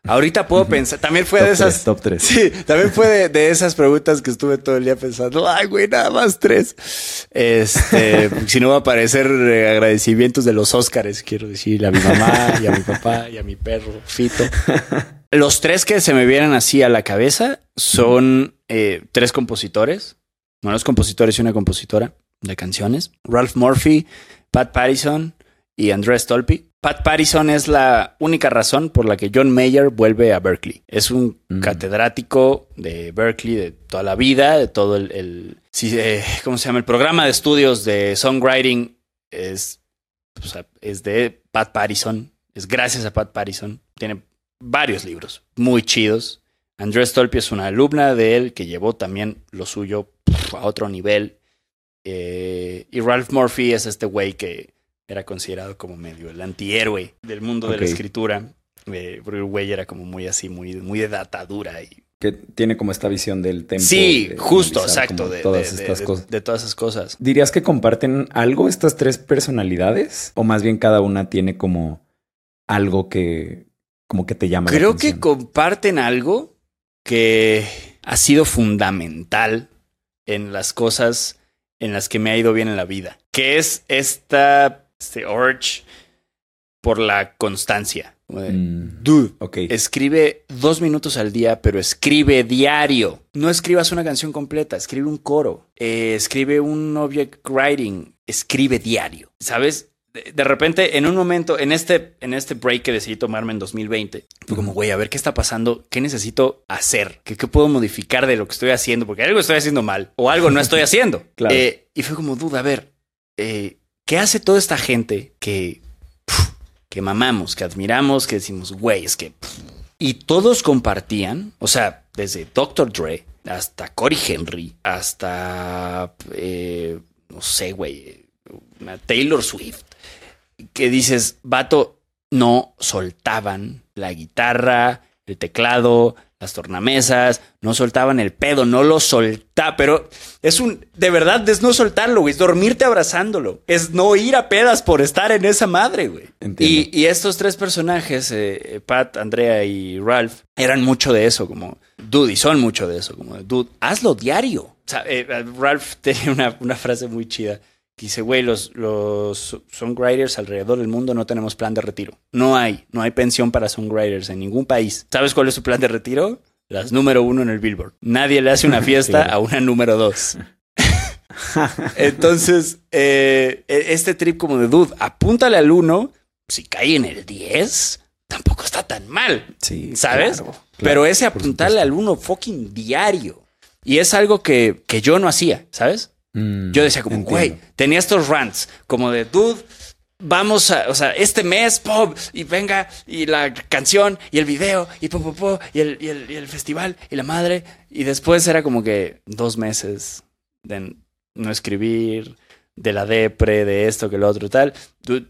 S1: Ahorita puedo pensar, también fue
S2: Top
S1: de esas.
S2: tres, top tres.
S1: Sí, también fue de, de esas preguntas que estuve todo el día pensando. Ay, güey, nada más tres. Este, si no va a aparecer eh, agradecimientos de los Óscares, quiero decir, a mi mamá y a mi papá y a mi perro, Fito. Los tres que se me vienen así a la cabeza son eh, tres compositores. Bueno, dos compositores y una compositora de canciones. Ralph Murphy, Pat Patterson y Andrés Tolpi. Pat Patterson es la única razón por la que John Mayer vuelve a Berkeley. Es un
S2: Mm.
S1: catedrático de Berkeley de toda la vida, de todo el, eh, ¿cómo se llama? El programa de estudios de songwriting es, o sea, es de Pat Patterson. Es gracias a Pat Patterson. Tiene varios libros muy chidos. Andrés Tolpi es una alumna de él que llevó también lo suyo a otro nivel. Eh, y Ralph Murphy es este güey que era considerado como medio el antihéroe del mundo de la escritura. Eh, porque el güey era como muy así, muy, muy de datadura. Y...
S2: Que tiene como esta visión del tempo.
S1: Sí,
S2: de
S1: justo, exacto.
S2: como
S1: De,
S2: todas
S1: de-
S2: estas
S1: de-
S2: cosas.
S1: de todas esas cosas.
S2: ¿Dirías que comparten algo estas tres personalidades? ¿O más bien cada una tiene como algo que que te llama la
S1: Creo que comparten algo que ha sido fundamental en las cosas en las que me ha ido bien en la vida, que es esta este urge por la constancia.
S2: Mm,
S1: Dude,
S2: ok.
S1: escribe dos minutos al día, pero escribe diario. No escribas una canción completa, escribe un coro, eh, escribe un object writing, escribe diario. ¿Sabes? De, de repente, en un momento, en este, en este break que decidí tomarme en 2020, fue como, güey, a ver qué está pasando, qué necesito hacer, qué, qué puedo modificar de lo que estoy haciendo, porque algo estoy haciendo mal o algo no estoy haciendo.
S2: Claro.
S1: Eh, y fue como, duda, a ver, eh, ¿qué hace toda esta gente que, que mamamos, que admiramos, que decimos, güey, es que Y todos compartían, o sea, desde Dr. Dre hasta Cory Henry, hasta, eh, no sé, güey, Taylor Swift, que dices, vato, no soltaban la guitarra, el teclado, las tornamesas, no soltaban el pedo, no lo soltaba, pero es un, de verdad, es no soltarlo, güey, es dormirte abrazándolo, es no ir a pedas por estar en esa madre, güey. Y, y, estos tres personajes, eh, Pat, Andrea y Ralph, eran mucho de eso, como, dude, y son mucho de eso, como, dude, hazlo diario. O sea, eh, Ralph tenía una, una frase muy chida dice, güey, los, los songwriters alrededor del mundo no tenemos plan de retiro. No hay, no hay pensión para songwriters en ningún país. ¿Sabes cuál es su plan de retiro? Las número uno en el Billboard. Nadie le hace una fiesta a una número dos. Entonces, eh, e, este trip como de dude, apúntale al uno, si cae en el 10, tampoco está tan mal. Sí. ¿Sabes? Pero ese apuntarle al uno fucking diario. Y es algo que, que yo no hacía, ¿sabes? Mm, Yo decía como, güey, tenía estos rants como de, dude, vamos a, o sea, este mes, pop, y venga, y la canción, y el video, y pop, pop, pop, y el, y, el, y el festival, y la madre. Y después era como que dos meses de no escribir, de la depre, de esto, que lo otro tal. Dude,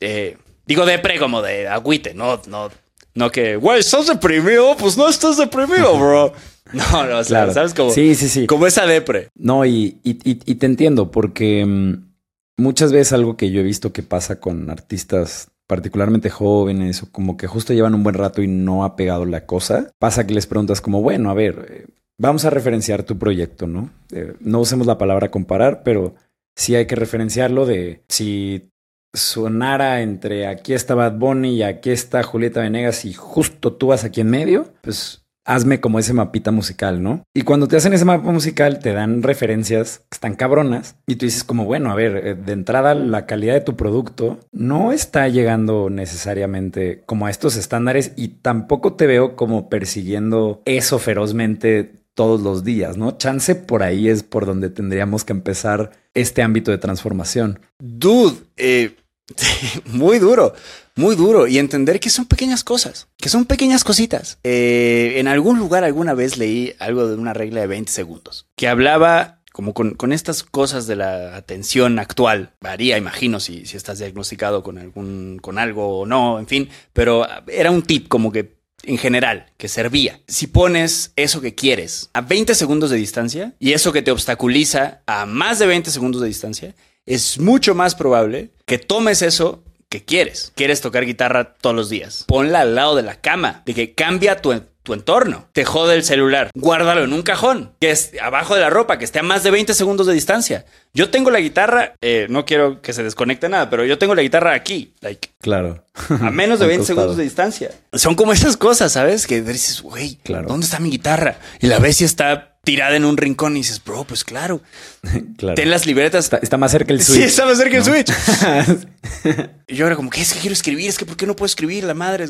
S1: eh, digo depre como de agüite, no, no, no que, güey, ¿estás deprimido? Pues no estás deprimido, bro. No, no, o sea, ¿sabes? Como,
S2: sí, sí, sí.
S1: Como esa depre.
S2: No, y, y, y, te entiendo, porque mm, muchas veces algo que yo he visto que pasa con artistas particularmente jóvenes o como que justo llevan un buen rato y no ha pegado la cosa, pasa que les preguntas como, bueno, a ver, eh, vamos a referenciar tu proyecto, ¿no? Eh, no usemos la palabra comparar, pero sí hay que referenciarlo de si sonara entre aquí está Bad Bunny y aquí está Julieta Venegas y justo tú vas aquí en medio, pues hazme como ese mapita musical, ¿no? Y cuando te hacen ese mapa musical, te dan referencias que están cabronas y tú dices como, bueno, a ver, eh, de entrada la calidad de tu producto no está llegando necesariamente como a estos estándares y tampoco te veo como persiguiendo eso ferozmente todos los días, ¿no? Chance por ahí es por donde tendríamos que empezar este ámbito de transformación.
S1: Dude, eh, muy duro, muy duro. Y entender que son pequeñas cosas, que son pequeñas cositas. Eh, en algún lugar alguna vez leí algo de una regla de 20 segundos, que hablaba como con, estas cosas de la atención actual. Varía, imagino, si, si estás diagnosticado con, algún, con algo o no, en fin. Pero era un tip como que en general, que servía. Si pones eso que quieres a 20 segundos de distancia y eso que te obstaculiza a más de 20 segundos de distancia, es mucho más probable que tomes eso que quieres. Quieres tocar guitarra todos los días. Ponla al lado de la cama, de que cambia tu, tu entorno. Te jode el celular. Guárdalo en un cajón, que es abajo de la ropa, que esté a más de 20 segundos de distancia. Yo tengo la guitarra, eh, no quiero que se desconecte nada, pero yo tengo la guitarra aquí, like.
S2: Claro.
S1: A menos de 20 segundos de distancia. Son como esas cosas, ¿sabes? Que dices, güey, claro. ¿dónde está mi guitarra? Y la ves y está tirada en un rincón y dices, bro, pues claro. Ten las libretas.
S2: Está, más cerca el Switch.
S1: Sí, está más cerca el Switch. y yo era como, ¿qué es que quiero escribir? Es que ¿por qué no puedo escribir? La madre.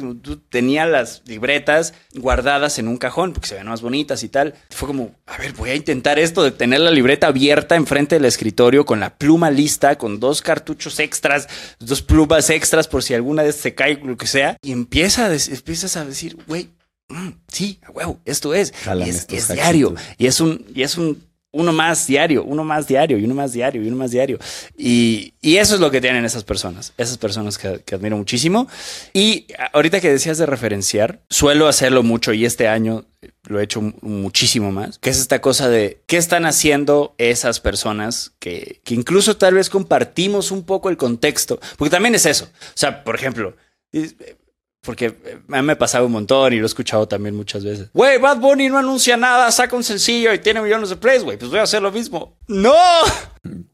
S1: Tenía las libretas guardadas en un cajón porque se ven más bonitas y tal. Fue como, a ver, voy a intentar esto de tener la libreta abierta enfrente del escritorio con la pluma lista, con dos cartuchos extras, dos plumas extras por si alguna vez se cae, lo que sea. Y empieza empiezas a decir, güey, Mm, sí, huevo, esto es. y es, diario. Y es un, y es un uno más diario, uno más diario, y uno más diario, y uno más diario. Y, eso es lo que tienen esas personas, esas personas que, admiro muchísimo. Y ahorita que decías de referenciar, suelo hacerlo mucho y este año lo he hecho muchísimo más, que es esta cosa de qué están haciendo esas personas que, que incluso tal vez compartimos un poco el contexto, porque también es eso. O sea, por ejemplo, porque mí me ha pasado un montón y lo he escuchado también muchas veces. Güey, Bad Bunny no anuncia nada, saca un sencillo y tiene millones de plays, güey. Pues voy a hacer lo mismo. ¡No!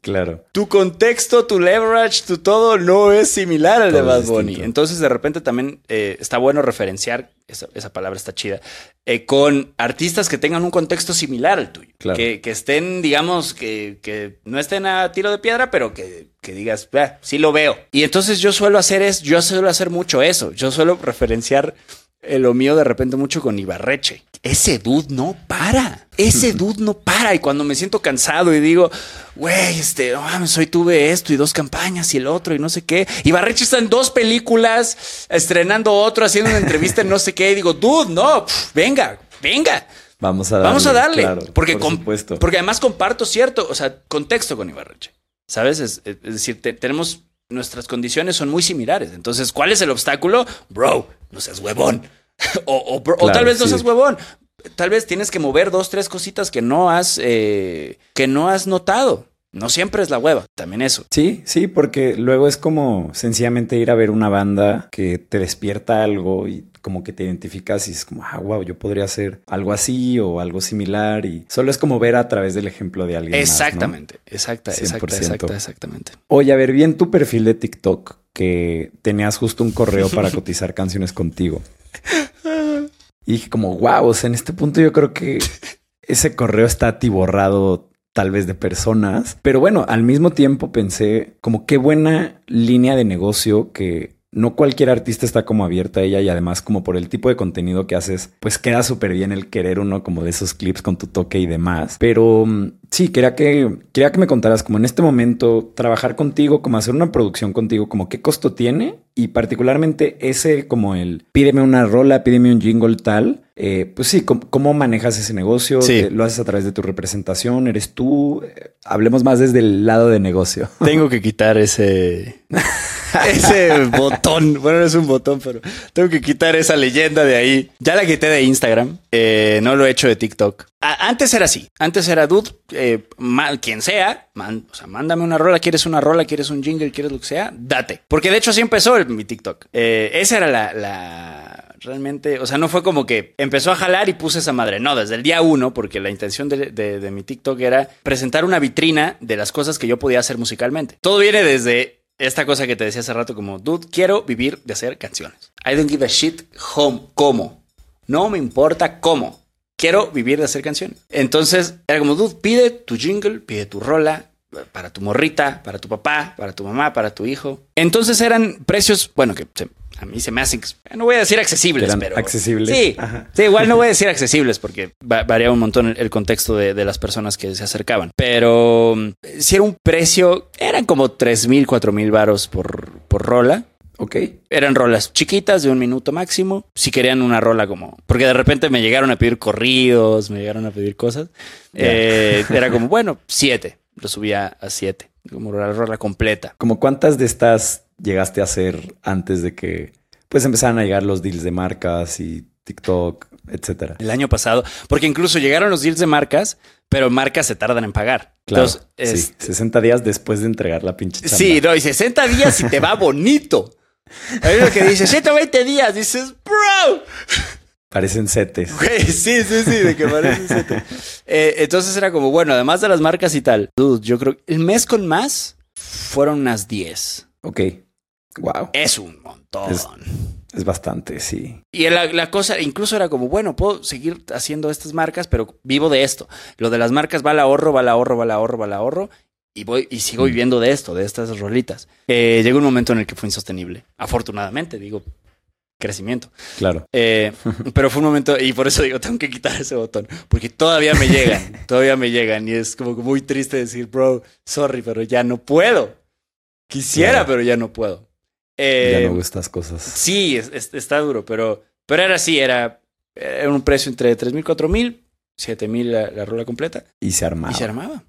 S2: Claro.
S1: Tu contexto, tu leverage, tu todo no es similar al de Bad Bunny. Entonces, de repente también eh, está bueno referenciar, esa, palabra está chida, eh, con artistas que tengan un contexto similar al tuyo. Que, estén, digamos, que, que, no estén a tiro de piedra, pero que, que digas, sí lo veo. Y entonces yo suelo hacer es, yo suelo hacer mucho eso. Yo suelo referenciar eh, lo mío de repente mucho con Ibarreche. Ese dude no para. Ese dude no para. Y cuando me siento cansado y digo, güey, este, no mames, hoy tuve esto y dos campañas y el otro y no sé qué. Ibarreche está en dos películas, estrenando otro, haciendo una entrevista en no sé qué. Y digo, dude, no, venga, venga.
S2: Vamos a darle.
S1: Vamos a darle.
S2: claro,
S1: porque,
S2: por
S1: porque además comparto cierto, o sea, contexto con Ibarreche. ¿Sabes? Es, es decir, te- tenemos nuestras condiciones son muy similares. Entonces, ¿cuál es el obstáculo? Bro, no seas huevón. o, o bro- o tal vez no seas huevón. Tal vez tienes que mover dos, tres cositas que no has, eh, que no has notado. No siempre es la hueva, también eso.
S2: Sí, sí, porque luego es como sencillamente ir a ver una banda que te despierta algo y como que te identificas y es como, ah, wow, yo podría hacer algo así o algo similar y solo es como ver a través del ejemplo de alguien. más, ¿no?
S1: Exactamente, exacta, exacta,
S2: 100%.
S1: exacta, exactamente.
S2: Oye, a ver, vi en tu perfil de TikTok que tenías justo un correo para cotizar canciones contigo. Y dije como, wow, o sea, en este punto yo creo que ese correo está atiborrado tal vez de personas. Pero bueno, al mismo tiempo pensé como qué buena línea de negocio que no cualquier artista está como abierta a ella y además como por el tipo de contenido que haces, pues queda súper bien el querer uno como de esos clips con tu toque y demás. Pero mm, sí, quería que, quería que me contaras como en este momento trabajar contigo, como hacer una producción contigo, como qué costo tiene y particularmente ese como el pídeme una rola, pídeme un jingle tal. eh, pues sí, ¿cómo, cómo manejas ese negocio?
S1: Sí.
S2: Eh, ¿Lo haces a través de tu representación? ¿Eres tú? Eh, hablemos más desde el lado de negocio.
S1: Tengo que quitar ese. ese botón. Bueno, no es un botón, pero tengo que quitar esa leyenda de ahí. Ya la quité de Instagram. eh, no lo he hecho de TikTok. Antes era así. Antes era dude, eh, ma- quien sea, o sea, mándame una rola. ¿Quieres una rola? ¿Quieres un jingle? ¿Quieres lo que sea? Date. Porque de hecho así empezó mi TikTok. Eh, esa era la, Realmente, o sea, no fue como que empezó a jalar y puse esa madre. No, desde el día uno, porque la intención de mi TikTok era presentar una vitrina de las cosas que yo podía hacer musicalmente. Todo viene desde esta cosa que te decía hace rato, como, dude, quiero vivir de hacer canciones. I don't give a shit home, cómo. No me importa cómo. Quiero vivir de hacer canciones. Entonces, era como, dude, pide tu jingle, pide tu rola, para tu morrita, para tu papá, para tu mamá, para tu hijo. Entonces eran precios, bueno, que se- a mí se me hacen, no voy a decir accesibles,
S2: Eran
S1: pero...
S2: accesibles.
S1: Sí,
S2: Ajá.
S1: sí, igual no voy a decir accesibles porque va- varía un montón el, el contexto de, de las personas que se acercaban. Pero si era un precio, eran como 3 mil, 4 mil varos por, por rola.
S2: Ok.
S1: Eran rolas chiquitas de un minuto máximo. Si querían una rola como... Porque de repente me llegaron a pedir corridos, me llegaron a pedir cosas. Eh, era como, bueno, siete. Lo subía a siete. Como la rola completa.
S2: ¿Como cuántas de estas llegaste a hacer antes de que pues empezaran a llegar los deals de marcas y TikTok, etcétera?
S1: El año pasado. Porque incluso llegaron los deals de marcas, pero marcas se tardan en pagar.
S2: Claro.
S1: Entonces,
S2: sí,
S1: este,
S2: 60 días después de entregar la pinche chamba.
S1: Sí, no, y 60 días y te va bonito. Hay uno que dice 120 días, dices, bro.
S2: Parecen setes.
S1: Güey, sí, sí, sí, de que parece sete. Eh, entonces era como, bueno, además de las marcas y tal, dude, yo creo que el mes con más fueron unas 10.
S2: Ok. Wow.
S1: Es un montón.
S2: Es- Es bastante, sí.
S1: Y la, la cosa, incluso era como, bueno, puedo seguir haciendo estas marcas, pero vivo de esto. Lo de las marcas va al ahorro, va al ahorro, va al ahorro, va al ahorro. Y voy y sigo
S2: Mm.
S1: viviendo de esto, de estas rolitas. Eh, llegó un momento en el que fue insostenible. Afortunadamente, digo, crecimiento.
S2: Claro.
S1: Eh, pero fue un momento, y por eso digo, tengo que quitar ese botón, porque todavía me llegan, todavía me llegan, y es como muy triste decir, bro, sorry, pero ya no puedo. Quisiera,
S2: Claro.
S1: pero ya no puedo. Eh,
S2: ya no hago estas cosas.
S1: Sí, es- es- está duro, pero, pero era así, era, era un precio entre 3 mil, 4 mil, 7 mil la, la rola completa,
S2: Y se armaba.
S1: y se armaba.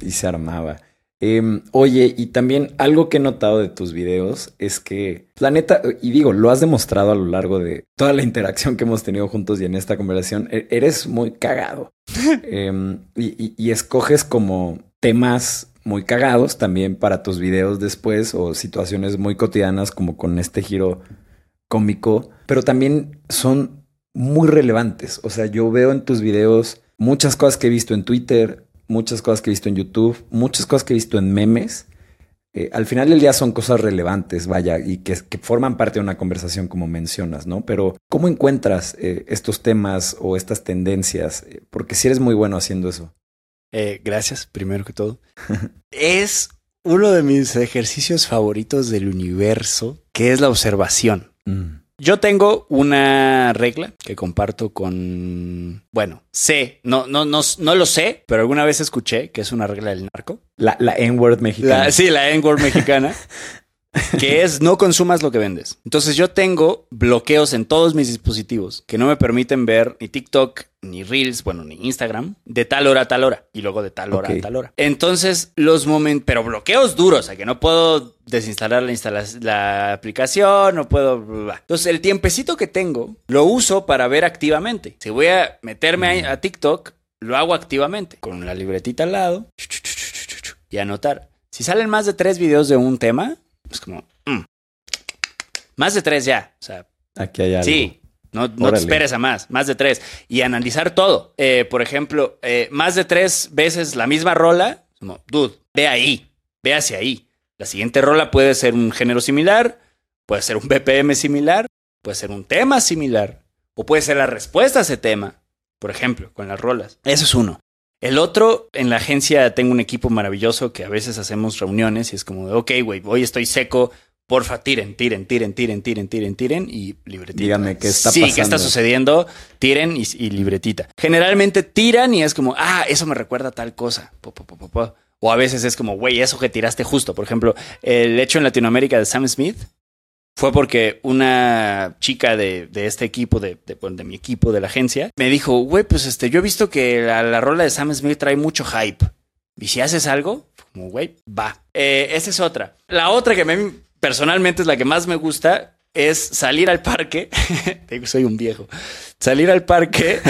S2: Y se armaba. Em, oye, y también algo que he notado de tus videos es que, la neta, y digo, lo has demostrado a lo largo de toda la interacción que hemos tenido juntos y en esta conversación, e- eres muy cagado. Em, y, y- y escoges como temas muy cagados también para tus videos después o situaciones muy cotidianas como con este giro cómico, pero también son muy relevantes. O sea, yo veo en tus videos muchas cosas que he visto en Twitter, muchas cosas que he visto en YouTube, muchas cosas que he visto en memes. Eh, al final del día son cosas relevantes, vaya, y que, que forman parte de una conversación como mencionas, ¿no? Pero ¿cómo encuentras eh, estos temas o estas tendencias? Eh, Porque si eres muy bueno haciendo eso.
S1: Eh, gracias, primero que todo. es uno de mis ejercicios favoritos del universo, que es la observación.
S2: Mm,
S1: Yo tengo una regla que comparto con, bueno, sé, no, no, no, no lo sé, pero alguna vez escuché que es una regla del narco.
S2: La, la N-word mexicana.
S1: La- sí, la N-word mexicana. que es no consumas lo que vendes. Entonces yo tengo bloqueos en todos mis dispositivos que no me permiten ver ni TikTok, ni Reels, bueno, ni Instagram, de tal hora a tal hora y luego de tal hora a tal hora. Entonces los momentos, pero bloqueos duros, o sea que no puedo desinstalar la, instala- la aplicación, no puedo... bla, bla. Entonces el tiempecito que tengo lo uso para ver activamente. Si voy a meterme a, a TikTok, lo hago activamente, con la libretita al lado y anotar. Si salen más de tres videos de un tema, es como... mm. Más de tres ya. O sea,
S2: Aquí hay algo.
S1: sí. No, no te esperes a más, más de tres. Y analizar todo. Eh, por ejemplo, eh, más de tres veces la misma rola, como, dude, ve ahí, ve hacia ahí. La siguiente rola puede ser un género similar, puede ser un BPM similar, puede ser un tema similar, o puede ser la respuesta a ese tema, por ejemplo, con las rolas. Eso es uno. El otro, en la agencia tengo un equipo maravilloso que a veces hacemos reuniones y es como de, ok, güey, hoy estoy seco, porfa, tiren, tiren, tiren, tiren, tiren, tiren, tiren y libretita.
S2: Dígame qué está
S1: sí, qué
S2: pasando.
S1: está sucediendo, tiren y, y libretita. Generalmente tiran y es como, ah, eso me recuerda a tal cosa. Po, po, po, po, po. O a veces es como, güey, eso que tiraste justo. Por ejemplo, el hecho en Latinoamérica de Sam Smith fue porque una chica de, de este equipo, de, de, bueno, de mi equipo, de la agencia, me dijo, güey, pues este, yo he visto que la, la rola de Sam Smith trae mucho hype. Y si haces algo, como, güey, va. Eh, esa es otra. La otra que a mí personalmente es la que más me gusta es salir al parque. Digo, soy un viejo. Salir al parque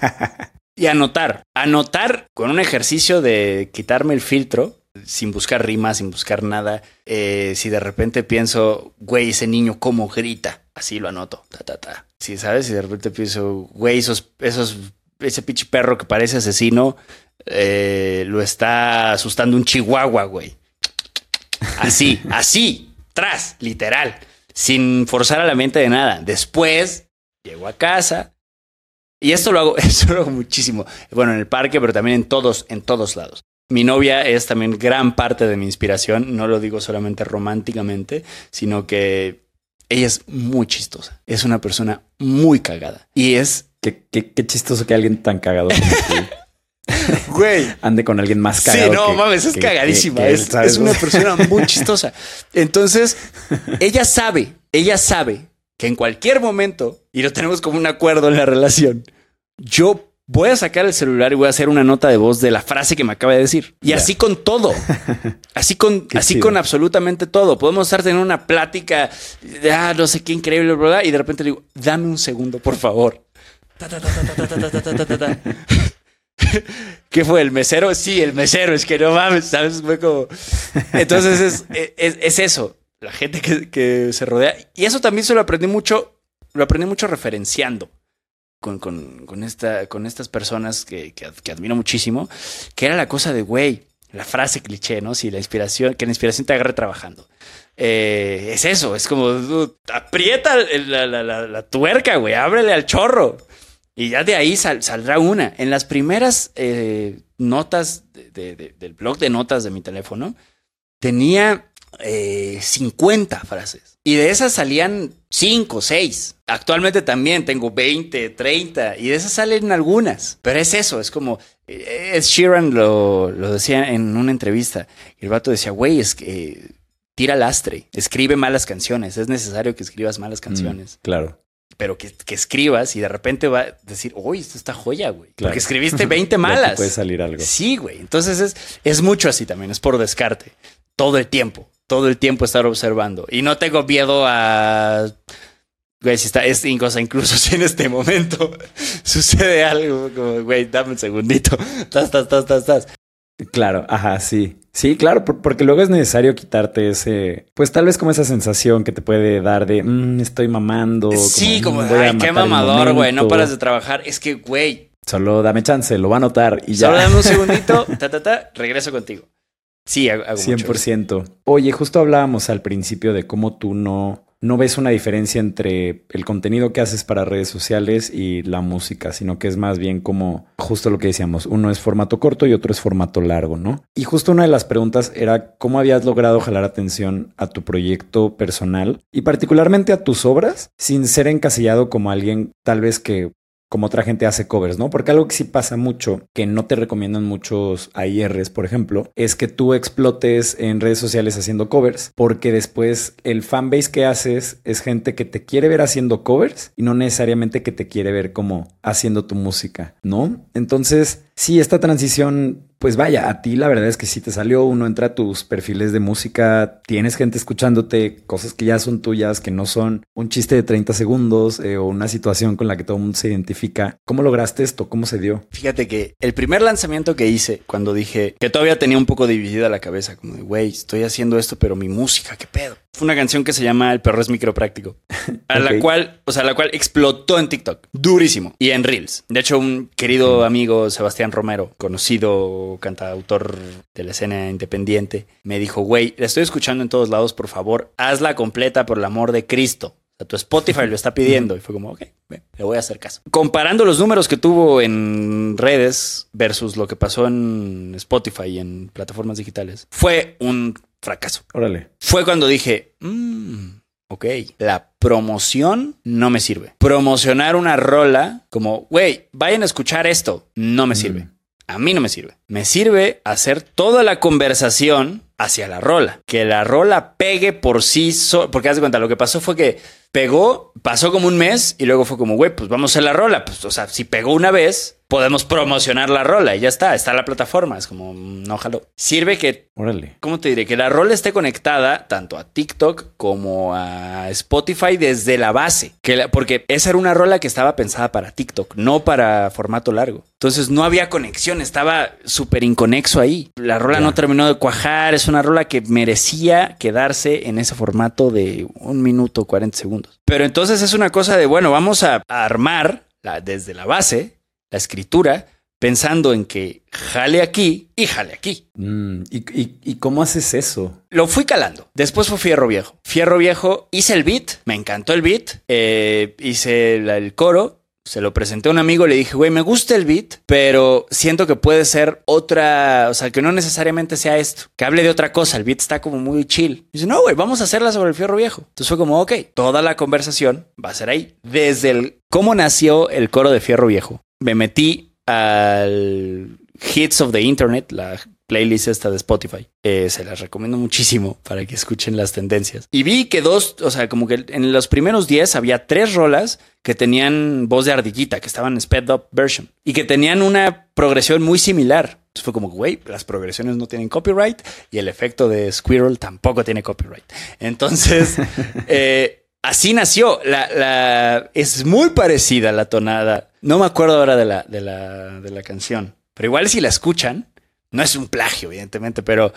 S1: y anotar. Anotar con un ejercicio de quitarme el filtro, sin buscar rimas, sin buscar nada. Eh, si de repente pienso, güey, ese niño cómo grita, así lo anoto. Ta, ta, ta. Si sabes, si de repente pienso, güey, esos, esos, ese pinche perro que parece asesino, eh, lo está asustando un chihuahua, güey. Así, así, tras, literal, sin forzar a la mente de nada. Después llego a casa y esto lo hago, esto lo hago muchísimo. Bueno, en el parque, pero también en todos, en todos lados. Mi novia es también gran parte de mi inspiración. No lo digo solamente románticamente, sino que ella es muy chistosa. Es una persona muy cagada y es,
S2: Qué, qué- qué chistoso que alguien tan cagado como tú
S1: güey,
S2: ande con alguien más
S1: Sí,
S2: cagado.
S1: no
S2: que-
S1: mames, es
S2: que-
S1: cagadísima. es una persona muy chistosa. Entonces, ella sabe, ella sabe que en cualquier momento, y lo tenemos como un acuerdo en la relación, yo voy a sacar el celular y voy a hacer una nota de voz de la frase que me acaba de decir. Y así con todo. Así con, así con absolutamente todo. Podemos estar teniendo una plática de ah, no sé qué increíble, bla, y de repente le digo, dame un segundo, por favor. ¿Qué fue? ¿El mesero? Sí, el mesero, es que no mames, ¿sabes? Fue como. Entonces es, es, es eso, la gente que, que se rodea. Y eso también se lo aprendí mucho, lo aprendí mucho referenciando con, con, con, esta, con estas personas que, que, admiro muchísimo. Que era la cosa de, güey, la frase cliché, ¿no? Si la inspiración, que la inspiración te agarre trabajando. Eh, es eso, es como, aprieta la, la, la, tuerca, güey, ábrele al chorro. Y ya de ahí sal- saldrá una. En las primeras eh, notas de- de- de- del blog de notas de mi teléfono, tenía eh, 50 frases. Y de esas salían 5, 6. Actualmente también tengo 20, 30. Y de esas salen algunas. Pero es eso, es como... eh, Ed Sheeran lo, lo decía en una entrevista. Y el vato decía, güey, es que... eh, Tira lastre, escribe malas canciones. Es necesario que escribas malas canciones
S2: Mm, claro.
S1: pero que, que escribas y de repente va a decir, uy, esto está joya, güey.
S2: Claro.
S1: Porque escribiste 20
S2: De aquí
S1: malas.
S2: puede salir algo.
S1: Sí, güey. Entonces es, es mucho así también, es por descarte. Todo el tiempo, todo el tiempo estar observando. Y no tengo miedo a... Güey, si está, es cosa, incluso si en este momento sucede algo, como, güey, dame un segundito. Tas, tas, tas, tas, tas.
S2: Claro, ajá, sí. Sí, claro, por- porque luego es necesario quitarte ese, pues tal vez como esa sensación que te puede dar de, "Mm, estoy mamando.
S1: Sí, como,
S2: "Mm, voy a
S1: ay, qué mamador, güey, no
S2: momento".
S1: paras de trabajar. Es que, güey,
S2: Solo dame chance, lo va a notar y ya.
S1: solo dame un segundito, ta, ta, ta, regreso contigo. Sí, hago, hago mucho eso.
S2: 100%. Oye, justo hablábamos al principio de cómo tú no, no ves una diferencia entre el contenido que haces para redes sociales y la música, sino que es más bien como justo lo que decíamos, uno es formato corto y otro es formato largo, ¿no? Y justo una de las preguntas era cómo habías logrado jalar atención a tu proyecto personal y particularmente a tus obras sin ser encasillado como alguien tal vez que como otra gente hace covers, ¿no? Porque algo que sí pasa mucho, que no te recomiendan muchos AIRs, por ejemplo, es que tú explotes en redes sociales haciendo covers, porque después el fanbase que haces es gente que te quiere ver haciendo covers y no necesariamente que te quiere ver como haciendo tu música, ¿no? Entonces, sí, esta transición pues vaya, a ti la verdad es que sí te salió, uno entra a tus perfiles de música, tienes gente escuchándote, cosas que ya son tuyas, que no son un chiste de 30 segundos eh, o una situación con la que todo el mundo se identifica. ¿Cómo lograste esto? ¿Cómo se dio?
S1: Fíjate que el primer lanzamiento que hice, cuando dije que todavía tenía un poco dividida la cabeza, como de, güey, estoy haciendo esto, pero mi música, ¿qué pedo? Fue una canción que se llama El perro es micropráctico, a la cual, o sea, la cual explotó en TikTok, durísimo, y en Reels. De hecho, un querido amigo, Sebastián Romero, conocido cantautor de la escena independiente, me dijo, güey, la estoy escuchando en todos lados, por favor, hazla completa por el amor de Cristo. O sea, tu Spotify lo está pidiendo. Y fue como, ok, le voy a hacer caso. Comparando los números que tuvo en redes versus lo que pasó en Spotify y en plataformas digitales, fue un fracaso.
S2: Órale.
S1: Fue cuando dije, mmm, ok, la promoción no me sirve. Promocionar una rola como, güey, vayan a escuchar esto, no me sirve. A mí no me sirve. Me sirve hacer toda la conversación hacia la rola. Que la rola pegue por sí sola. Porque haz de cuenta, lo que pasó fue que pegó, pasó como un mes y luego fue como, güey, pues vamos a hacer la rola. Pues, o sea, si pegó una vez, podemos promocionar la rola y ya está, está la plataforma. Es como, no jalo. Sirve que,
S2: Órale.
S1: ¿cómo te diré? Que la rola esté conectada tanto a TikTok como a Spotify desde la base. Que la- porque esa era una rola que estaba pensada para TikTok, no para formato largo. Entonces no había conexión, estaba súper inconexo ahí. La rola no terminó de cuajar, es una rola que merecía quedarse en ese formato de un minuto 40 segundos. Pero entonces es una cosa de, bueno, vamos a a armar la- desde la base la escritura pensando en que jale aquí y jale aquí.
S2: Mm, ¿y, y, y cómo haces eso?
S1: Lo fui calando. Después fue Fierro Viejo. Fierro Viejo, hice el beat, me encantó el beat, eh, hice el coro, se lo presenté a un amigo, le dije, güey, me gusta el beat, pero siento que puede ser otra, o sea, que no necesariamente sea esto, que hable de otra cosa, el beat está como muy chill. Dice, no, güey, vamos a hacerla sobre el Fierro Viejo. Entonces fue como, ok, toda la conversación va a ser ahí. Desde el cómo nació el coro de Fierro Viejo, me metí al Hits of the Internet, la playlist esta de Spotify. Eh, se las recomiendo muchísimo para que escuchen las tendencias. Y vi que dos, o sea, como que en los primeros 10 había tres rolas que tenían voz de ardillita, que estaban en sped up version y que tenían una progresión muy similar. Entonces fue como, güey, las progresiones no tienen copyright y el efecto de Squirrel tampoco tiene copyright. Entonces, eh, así nació. La, la- es muy parecida la tonada. No me acuerdo ahora de la, de la, de la canción, pero igual si la escuchan, no es un plagio, evidentemente, pero,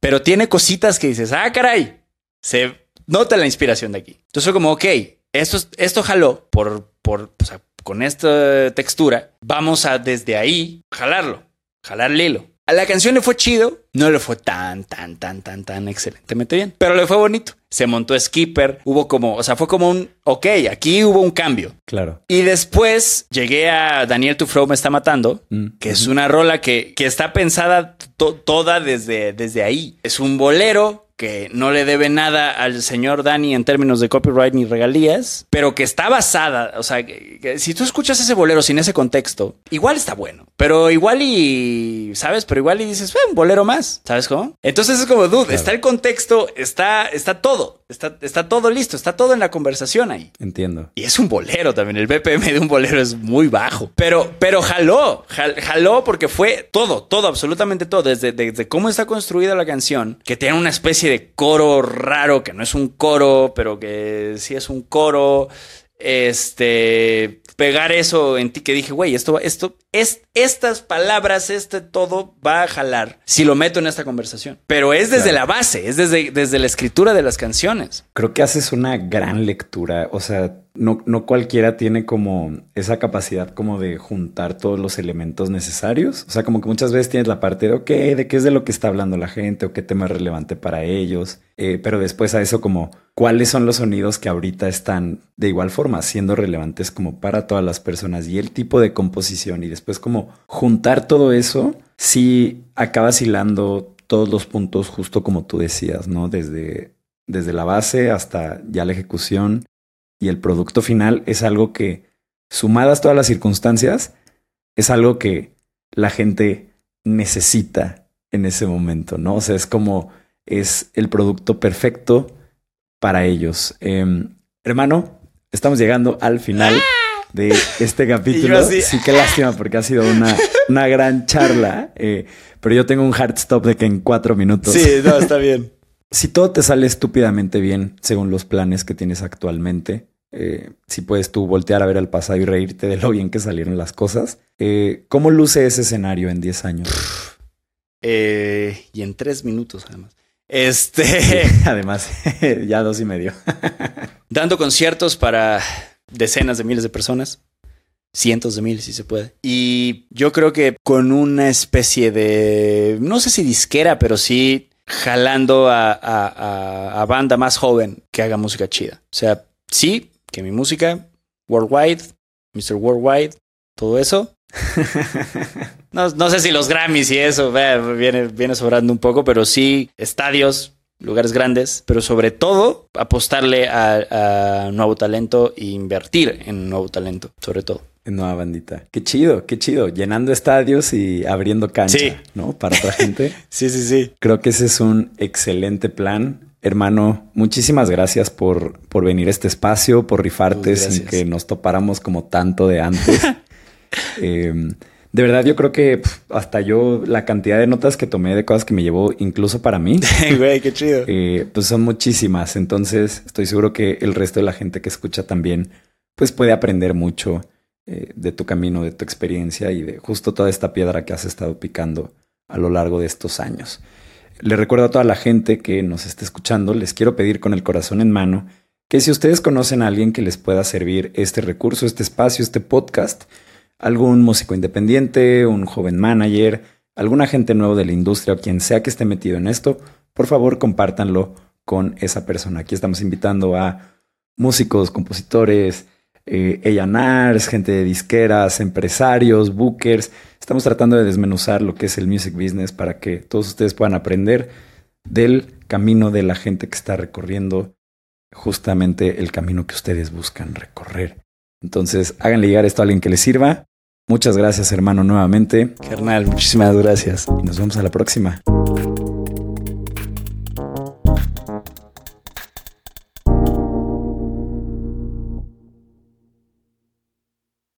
S1: pero tiene cositas que dices, ah, caray, se nota la inspiración de aquí. Entonces fue como, ok, esto, es- esto jaló por, por, o sea, con esta textura, vamos a desde ahí jalarlo, jalar el. A la canción le fue chido, no le fue tan, tan, tan, tan, tan excelentemente bien, pero le fue bonito. Se montó Skipper, hubo como, o sea, fue como un, ok, aquí hubo un cambio.
S2: Claro.
S1: Y después llegué a Daniel Tufro me está matando,
S2: Mm,
S1: que es una rola que, que está pensada to- toda desde, desde ahí. Es un bolero que no le debe nada al señor Dani en términos de copyright ni regalías, pero que está basada, o sea, que- que si tú escuchas ese bolero sin ese contexto, igual está bueno, pero igual y, ¿sabes? Pero igual y dices, "Eh, un bolero más, ¿sabes cómo? Entonces es como, dude, está el contexto, está, está todo, está, está todo listo, está todo en la conversación ahí.
S2: Entiendo.
S1: Y es un bolero también. El BPM de un bolero es muy bajo. Pero, pero jaló, jal- jaló porque fue todo, todo, absolutamente todo. Desde, desde cómo está construida la canción, que tiene una especie de coro raro, que no es un coro, pero que sí es un coro. Este, pegar eso en ti que dije, güey, esto, esto, es, estas palabras, este todo va a jalar si lo meto en esta conversación. Pero es desde
S2: Claro.
S1: la base, es desde, desde la escritura de las canciones.
S2: Creo que haces una gran lectura. O sea, no, no cualquiera tiene como esa capacidad como de juntar todos los elementos necesarios. O sea, como que muchas veces tienes la parte de, ok, de qué es de lo que está hablando la gente o qué tema es relevante para ellos. Eh, pero después a eso como, ¿cuáles son los sonidos que ahorita están de igual forma siendo relevantes como para todas las personas? Y el tipo de composición y después como juntar todo eso, sí acabas hilando todos los puntos justo como tú decías, ¿no? Desde desde la base hasta ya la ejecución y el producto final es algo que, sumadas todas las circunstancias, es algo que la gente necesita en ese momento, ¿no? O sea, es como es el producto perfecto para ellos. Em, hermano, estamos llegando al final de este capítulo. Sí, qué lástima porque ha sido una, una gran charla, eh, pero yo tengo un hard stop de que en cuatro minutos.
S1: Sí, no, está bien
S2: si todo te sale estúpidamente bien según los planes que tienes actualmente, eh, si puedes tú voltear a ver al pasado y reírte de lo bien que salieron las cosas, eh, ¿cómo luce ese escenario en 10 años?
S1: Eh, y en 3 minutos, además. Este.
S2: además, ya dos y medio.
S1: Dando conciertos para decenas de miles de personas. Cientos de miles, si se puede. Y yo creo que con una especie de. No sé si disquera, pero sí jalando a, banda más joven que haga música chida. O sea, sí, que mi música, Worldwide, Mr. Worldwide, todo eso. no, sé si los Grammys y eso viene, viene sobrando un poco, pero sí estadios, lugares grandes, pero sobre todo apostarle a, a nuevo talento e invertir en nuevo talento, sobre todo.
S2: Nueva bandita. Qué chido, qué chido. Llenando estadios y abriendo cancha, ¿no? Para otra gente.
S1: sí, sí, sí.
S2: Creo que ese es un excelente plan. Hermano, muchísimas gracias por, por venir a este espacio, por rifarte sin que nos topáramos como tanto de antes. Em, de verdad, yo creo que hasta yo, la cantidad de notas que tomé de cosas que me llevó incluso para mí.
S1: Güey, qué chido.
S2: Eh, pues son muchísimas. Entonces, estoy seguro que el resto de la gente que escucha también, pues puede aprender mucho eh, de tu camino, de tu experiencia y de justo toda esta piedra que has estado picando a lo largo de estos años. Le recuerdo a toda la gente que nos esté escuchando, les quiero pedir con el corazón en mano que si ustedes conocen a alguien que les pueda servir este recurso, este espacio, este podcast, algún músico independiente, un joven manager, algún agente nuevo de la industria o quien sea que esté metido en esto, por favor compártanlo con esa persona. Aquí estamos invitando a músicos, compositores, eh, gente de disqueras, empresarios, bookers. Estamos tratando de desmenuzar lo que es el music business para que todos ustedes puedan aprender del camino de la gente que está recorriendo justamente el camino que ustedes buscan recorrer. Entonces, háganle llegar esto a alguien que les sirva. Muchas gracias, hermano, nuevamente.
S1: Carnal, muchísimas gracias.
S2: Y nos vemos a la próxima.